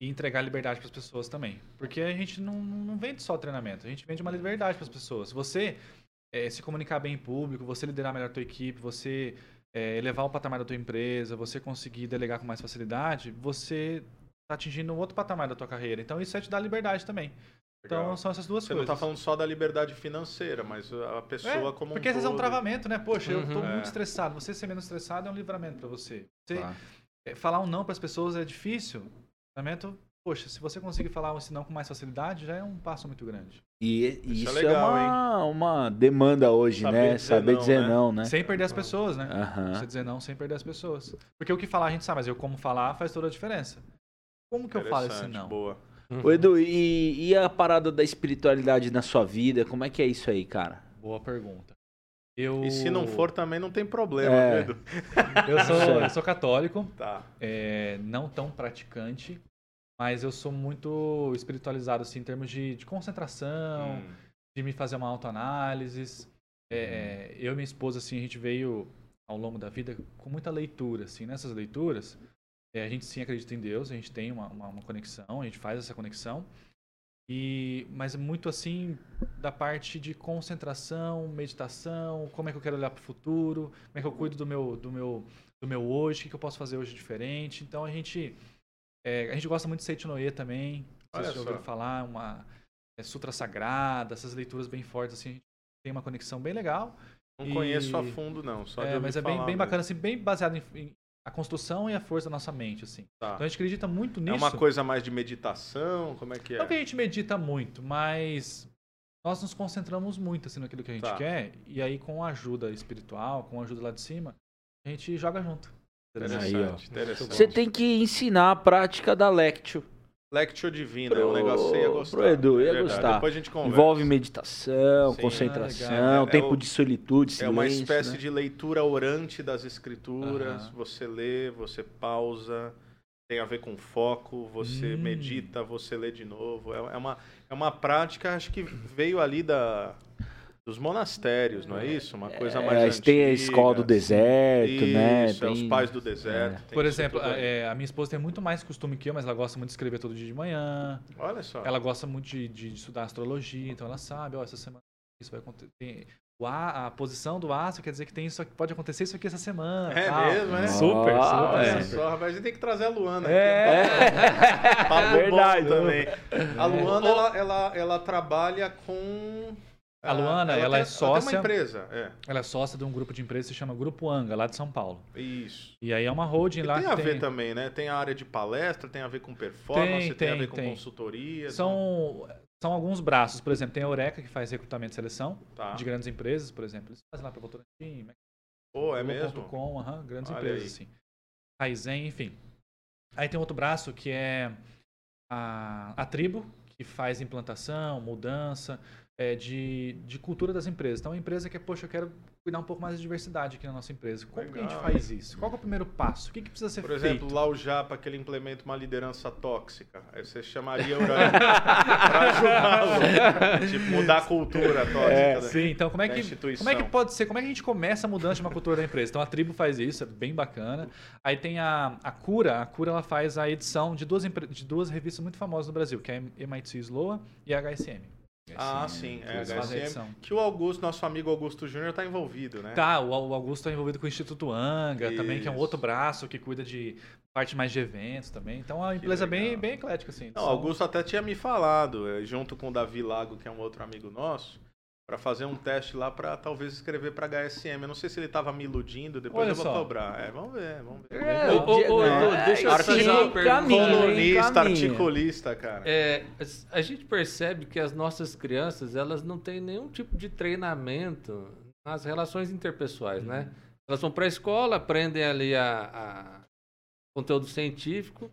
Speaker 4: E entregar liberdade para as pessoas também. Porque a gente não, não vende só treinamento, a gente vende uma liberdade para as pessoas. Você é, se comunicar bem em público, você liderar melhor a tua equipe, você é, elevar o patamar da tua empresa, você conseguir delegar com mais facilidade, você está atingindo um outro patamar da tua carreira. Então isso é te dar liberdade também. Então são essas duas
Speaker 2: Você
Speaker 4: coisas.
Speaker 2: Você não está falando só da liberdade financeira, mas a pessoa é, como
Speaker 4: Porque
Speaker 2: um
Speaker 4: às vezes é
Speaker 2: um
Speaker 4: travamento, né? Poxa, uhum. eu estou é. muito estressado. Você ser menos estressado é um livramento para você. você é, falar um não para as pessoas é difícil. Livramento, poxa, se você conseguir falar um não com mais facilidade, já é um passo muito grande.
Speaker 1: E isso, isso é, legal, é uma, uma demanda hoje, Saber né? Dizer Saber não, dizer né? não, né?
Speaker 4: Sem perder as pessoas, né? Uhum. Você dizer não sem perder as pessoas. Porque o que falar a gente sabe, mas eu como falar faz toda a diferença. Como que eu falo esse não?
Speaker 2: Boa.
Speaker 1: Uhum. Ô, Edu, e, e a parada da espiritualidade na sua vida? Como é que é isso aí, cara?
Speaker 4: Boa pergunta.
Speaker 2: Eu... E se não for, também não tem problema, é. Edu.
Speaker 4: Eu sou, eu sou católico, tá. é, não tão praticante, mas eu sou muito espiritualizado assim, em termos de, de concentração, hum. de me fazer uma autoanálise. É, hum. Eu e minha esposa, assim, a gente veio ao longo da vida com muita leitura, assim, nessas leituras é, a gente sim acredita em Deus, a gente tem uma, uma, uma, conexão, a gente faz essa conexão. E, mas é muito assim da parte de concentração, meditação, como é que eu quero olhar para o futuro, como é que eu cuido do meu, do meu, do meu hoje, o que, que eu posso fazer hoje diferente. Então a gente é, a gente gosta muito de Seitinoye também. Olha vocês já ouviram falar, uma é, Sutra Sagrada, essas leituras bem fortes assim, a gente tem uma conexão bem legal.
Speaker 2: Não e... conheço a fundo não, só
Speaker 4: é, mas é bem, bem bacana assim, bem baseado em, em a construção e a força da nossa mente, assim. Tá. Então a gente acredita muito nisso.
Speaker 2: É uma coisa mais de meditação? Como é que é?
Speaker 4: Não que a gente medita muito, mas nós nos concentramos muito assim naquilo que a gente tá. quer e aí com a ajuda espiritual, com a ajuda lá de cima, a gente joga junto.
Speaker 1: Interessante, aí, interessante. Você tem que ensinar a prática da Lectio.
Speaker 2: Lectio Divina, pro, é um negócio que você ia gostar. Pro
Speaker 1: Edu, ia é gostar. Depois a gente conversa. Envolve meditação, Sim. concentração, ah, é, tempo é o, de solitude, silêncio,
Speaker 2: É uma espécie né? de leitura orante das escrituras. Você lê, você pausa, tem a ver com foco, você hum. medita, você lê de novo. É, é, uma, é uma prática, acho que veio ali da dos monastérios, não é isso? Uma coisa é, mais antiga.
Speaker 1: Tem a escola do deserto,
Speaker 2: isso,
Speaker 1: né?
Speaker 2: Isso, tem... é os pais do deserto.
Speaker 4: É. Por exemplo, é, a minha esposa tem muito mais costume que eu, mas ela gosta muito de escrever todo dia de manhã.
Speaker 2: Olha só.
Speaker 4: Ela gosta muito de, de estudar astrologia, então ela sabe, ó, essa semana isso vai acontecer. O a, a posição do astro quer dizer que tem isso pode acontecer isso aqui essa semana.
Speaker 2: É tal. mesmo, é?
Speaker 4: Super, oh, super.
Speaker 2: É. Só, rapaz, a gente tem que trazer a Luana é. aqui. É, verdade também. A Luana, ela, ela, ela trabalha com
Speaker 4: a Luana, ela, ela tem, é sócia. Ela
Speaker 2: tem uma empresa, é.
Speaker 4: Ela é sócia de um grupo de empresas que se chama Grupo Anga, lá de São Paulo.
Speaker 2: Isso.
Speaker 4: E aí é uma holding e lá.
Speaker 2: Tem a ver também, né? Tem a área de palestra, tem a ver com performance, tem, tem, tem a ver com tem. consultoria.
Speaker 4: São, né? são alguns braços. Por exemplo, tem a Eureka que faz recrutamento e seleção tá. de grandes empresas, por exemplo. Eles fazem lá para Votorantim,
Speaker 2: Pô, é mesmo?
Speaker 4: Com, uhum, grandes Olha empresas, aí. assim. Raizen, enfim. Aí tem outro braço que é a, a tribo, que faz implantação, mudança é, de, de cultura das empresas. Então, a empresa que, poxa, eu quero cuidar um pouco mais da diversidade aqui na nossa empresa. Como Legal, que a gente faz isso? Qual é o primeiro passo? O que, que precisa ser
Speaker 2: Por
Speaker 4: feito?
Speaker 2: Por exemplo, lá o Japa, que ele implementa uma liderança tóxica. Aí você chamaria para ajudá-lo. tipo, mudar a cultura tóxica. É,
Speaker 4: sim, então como é, que, como é que pode ser? Como é que a gente começa a mudança de uma cultura da empresa? Então, a tribo faz isso, é bem bacana. Aí tem a, a Cura. A Cura ela faz a edição de duas, de duas revistas muito famosas no Brasil, que é a MIT Sloa e a HSM.
Speaker 2: Ah, sim, é HSM. Que o Augusto, nosso amigo Augusto Júnior, está envolvido, né?
Speaker 4: Tá, o Augusto está envolvido com o Instituto Anga Isso. também, que é um outro braço que cuida de parte mais de eventos também. Então é uma empresa bem, bem eclética, assim.
Speaker 2: Não, o Augusto até tinha me falado, eh, junto com o Davi Lago, que é um outro amigo nosso, para fazer um teste lá para talvez escrever para HSM. Eu não sei se ele estava me iludindo, depois Olha eu vou só. cobrar. É, vamos ver, vamos ver. É, o,
Speaker 3: o, o, deixa eu fazer uma pergunta.
Speaker 2: Colunista, articulista, cara.
Speaker 3: É, a gente percebe que as nossas crianças, elas não têm nenhum tipo de treinamento nas relações interpessoais, né? uhum. né? Elas vão para a escola, aprendem ali a, a conteúdo científico,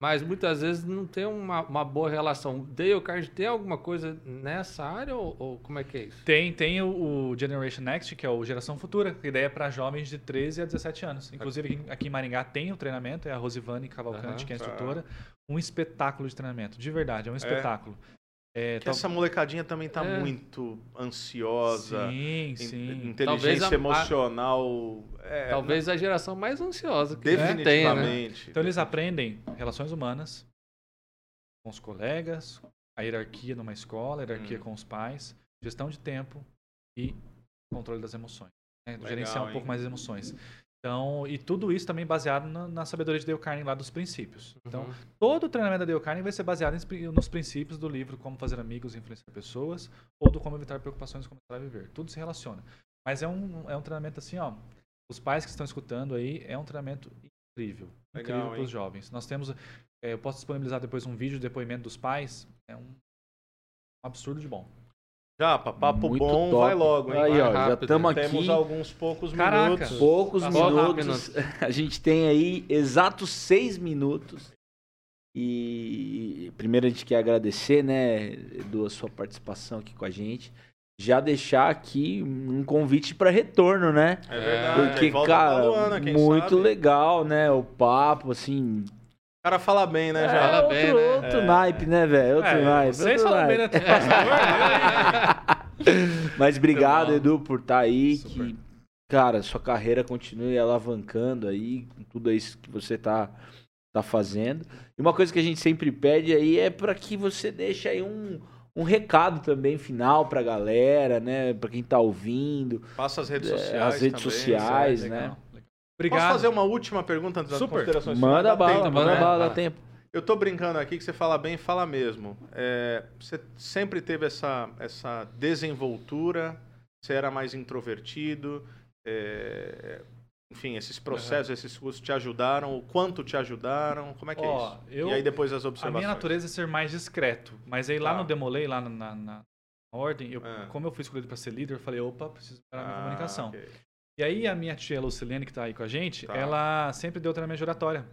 Speaker 3: mas muitas vezes não tem uma, uma boa relação. Dale Card tem alguma coisa nessa área ou, ou, como é que é isso?
Speaker 4: Tem, tem o, o, Generation Next, que é o Geração Futura, que ideia é para jovens de 13 a 17 anos. Inclusive aqui, aqui em Maringá tem o treinamento, é a Rosivane Cavalcante, uhum, que é a instrutora. Um espetáculo de treinamento, de verdade, é um é. espetáculo. É.
Speaker 2: É, tal... essa molecadinha também está é. muito ansiosa.
Speaker 4: Sim, sim.
Speaker 2: Inteligência emocional.
Speaker 3: É, talvez a geração mais ansiosa que
Speaker 2: Definitivamente.
Speaker 3: Tem,
Speaker 2: né?
Speaker 4: Então eles aprendem relações humanas com os colegas, a hierarquia numa escola, a hierarquia hum. com os pais, gestão de tempo e controle das emoções. Né? Legal, Gerenciar um hein? pouco mais as emoções. Então, e tudo isso também baseado na, na sabedoria de Dale Carnegie lá dos princípios. Então, uhum. todo o treinamento da Dale Carnegie vai ser baseado em, nos princípios do livro Como Fazer Amigos e Influenciar Pessoas ou do Como Evitar Preocupações e Começar a Viver. Tudo se relaciona. Mas é um, é um treinamento assim, ó. Os pais que estão escutando aí, é um treinamento incrível. Legal, incrível para os jovens. Nós temos, é, eu posso disponibilizar depois um vídeo de depoimento dos pais. É um, um absurdo de bom.
Speaker 2: Japa, papo Muito bom, top. vai logo, hein?
Speaker 1: Aí, ó, já estamos aqui.
Speaker 2: Temos alguns poucos Caraca. minutos.
Speaker 1: Poucos minutos. A gente tem aí exatos seis minutos. E primeiro a gente quer agradecer, né, Edu, a sua participação aqui com a gente. Já deixar aqui um convite para retorno, né?
Speaker 2: É verdade.
Speaker 1: Porque, cara, Luana, muito sabe? legal, né? O papo, assim,
Speaker 2: o cara fala bem, né, já?
Speaker 1: É, fala outro, bem, né? Outro é. naipe, né, velho? Outro é, naipe.
Speaker 4: Vocês falam bem, né?
Speaker 1: Mas obrigado, Edu, por estar tá aí. Que, cara, sua carreira continue alavancando aí, com tudo isso que você tá, tá fazendo. E uma coisa que a gente sempre pede aí é para que você deixe aí um, um recado também final pra galera, né? Pra quem tá ouvindo.
Speaker 2: Passa as redes é, sociais.
Speaker 1: As redes também, sociais, né?
Speaker 2: Obrigado. Posso fazer uma última pergunta antes das
Speaker 1: Super.
Speaker 2: considerações
Speaker 1: Manda bala, tempo, manda né? bala, dá tempo.
Speaker 2: Eu tô brincando aqui que você fala bem, fala mesmo. É, você sempre teve essa, essa desenvoltura, você era mais introvertido, é, enfim, esses processos, uhum. esses cursos te ajudaram, o quanto te ajudaram, como é que oh, é isso? Eu, e aí depois as observações.
Speaker 4: A minha natureza é ser mais discreto, mas aí lá ah. no Demolei, lá na, na ordem, eu, é. como eu fui escolhido para ser líder, eu falei, opa, preciso parar ah, minha comunicação. Okay. E aí a minha tia Lucilene, que está aí com a gente, tá. ela sempre deu treinamento de oratória.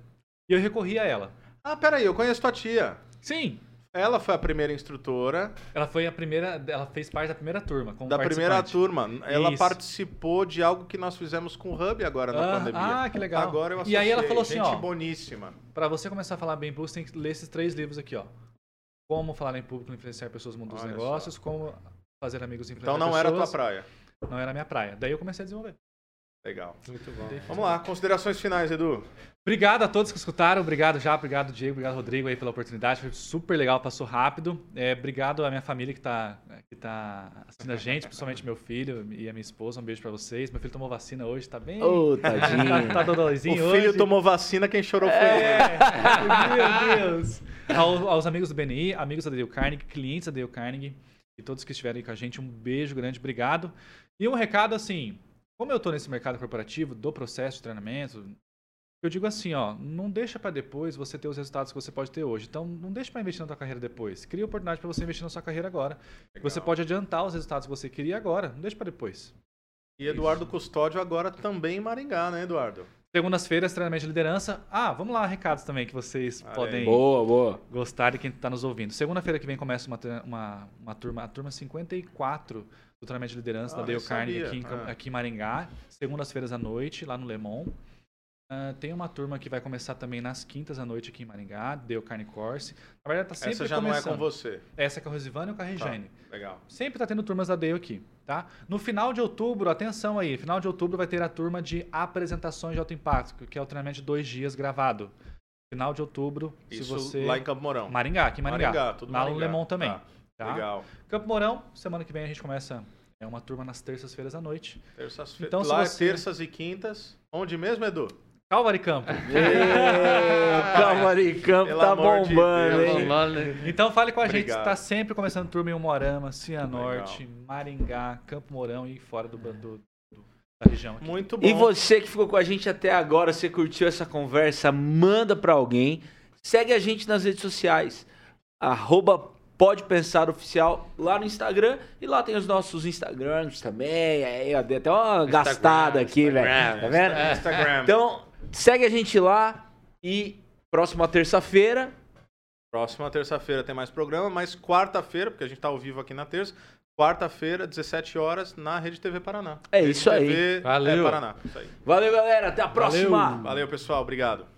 Speaker 4: E eu recorri a ela.
Speaker 2: Ah, peraí, eu conheço tua tia.
Speaker 4: Sim.
Speaker 2: Ela foi a primeira instrutora.
Speaker 4: Ela foi a primeira, ela fez parte da primeira turma.
Speaker 2: da primeira turma. Ela Isso. participou de algo que nós fizemos com o Hub agora na
Speaker 4: ah,
Speaker 2: pandemia.
Speaker 4: Ah, que legal.
Speaker 2: Agora eu
Speaker 4: associei. E aí ela falou assim, Gente ó.
Speaker 2: boníssima.
Speaker 4: Para você começar a falar bem você tem que ler esses três livros aqui, ó. Como falar em público, influenciar pessoas no mundo dos negócios, só. como fazer amigos
Speaker 2: influenciar Então não pessoas. era tua praia.
Speaker 4: Não era minha praia. Daí eu comecei a desenvolver.
Speaker 2: Legal. Muito bom. Vamos lá, considerações finais, Edu.
Speaker 4: Obrigado a todos que escutaram. Obrigado já, obrigado Diego, obrigado Rodrigo aí pela oportunidade. Foi super legal, passou rápido. É, obrigado à minha família que está que tá assistindo a gente, principalmente meu filho e a minha esposa. Um beijo para vocês. Meu filho tomou vacina hoje, tá bem.
Speaker 1: Ô, oh, tadinho.
Speaker 4: tá dodóizinho hoje.
Speaker 2: O filho tomou vacina, quem chorou foi é.
Speaker 4: ele. Meu Deus. Aos, aos, amigos do BNI, amigos da Dale Carnegie, clientes da Dale Carnegie e todos que estiverem aí com a gente, um beijo grande, obrigado. E um recado assim, como eu estou nesse mercado corporativo, do processo de treinamento, eu digo assim, ó, não deixa para depois você ter os resultados que você pode ter hoje. Então, não deixa para investir na tua carreira depois. Cria oportunidade para você investir na sua carreira agora. Legal. Você pode adiantar os resultados que você queria agora. Não deixa para depois.
Speaker 2: E Eduardo Isso. Custódio agora também em Maringá, né, Eduardo?
Speaker 4: Segundas-feiras, treinamento de liderança. Ah, vamos lá, recados também que vocês podem
Speaker 1: boa, boa.
Speaker 4: gostar de quem está nos ouvindo. Segunda-feira que vem começa uma, uma, uma turma, a turma 54 do treinamento de liderança ah, da Dale Carnegie aqui, ah. aqui em Maringá, segundas-feiras à noite, lá no Lemon. Uh, tem uma turma que vai começar também nas quintas à noite aqui em Maringá, Deu Carne Corse.
Speaker 2: Na verdade, tá sempre Essa já começando. não é com você.
Speaker 4: Essa é com a Rosivana e com a Regiane.
Speaker 2: Tá, legal.
Speaker 4: Sempre tá tendo turmas da Dale aqui, tá? No final de outubro, atenção aí, final de outubro vai ter a turma de apresentações de alto impacto, que é o treinamento de dois dias gravado. Final de outubro,
Speaker 2: Isso
Speaker 4: se você...
Speaker 2: lá em Campo Mourão.
Speaker 4: Maringá, aqui em Maringá.
Speaker 2: Maringá, tudo
Speaker 4: Lá
Speaker 2: Maringá.
Speaker 4: no Lemon também. Tá.
Speaker 2: Tá? Legal.
Speaker 4: Campo Mourão, semana que vem a gente começa é uma turma nas terças-feiras à noite.
Speaker 2: Terças-feiras. Então, Lá é você... terças e quintas. Onde mesmo, Edu?
Speaker 4: Calvary Campo.
Speaker 1: Calvary Campo tá bombando, de hein?
Speaker 4: Então fale com a Obrigado. gente. Está sempre começando turma em Umuarama, Cianorte, Legal. Maringá, Campo Mourão e fora do, do, da região. Aqui.
Speaker 2: Muito bom.
Speaker 1: E você que ficou com a gente até agora, você curtiu essa conversa, manda para alguém. Segue a gente nas redes sociais. Arroba Pode Pensar Oficial lá no Instagram. E lá tem os nossos Instagrams também. Aí, ó, dei até uma Instagram, gastada aqui, velho. Tá vendo? Instagram. Então, segue a gente lá. E próxima terça-feira.
Speaker 2: Próxima terça-feira tem mais programa, mas quarta-feira, porque a gente tá ao vivo aqui na terça. Quarta-feira, 17 horas, na Rede TV Paraná.
Speaker 1: É
Speaker 2: Rede
Speaker 1: isso
Speaker 2: TV
Speaker 1: aí. Valeu.
Speaker 2: É Paraná. Isso aí.
Speaker 1: Valeu, galera. Até a próxima.
Speaker 2: Valeu, Valeu pessoal. Obrigado.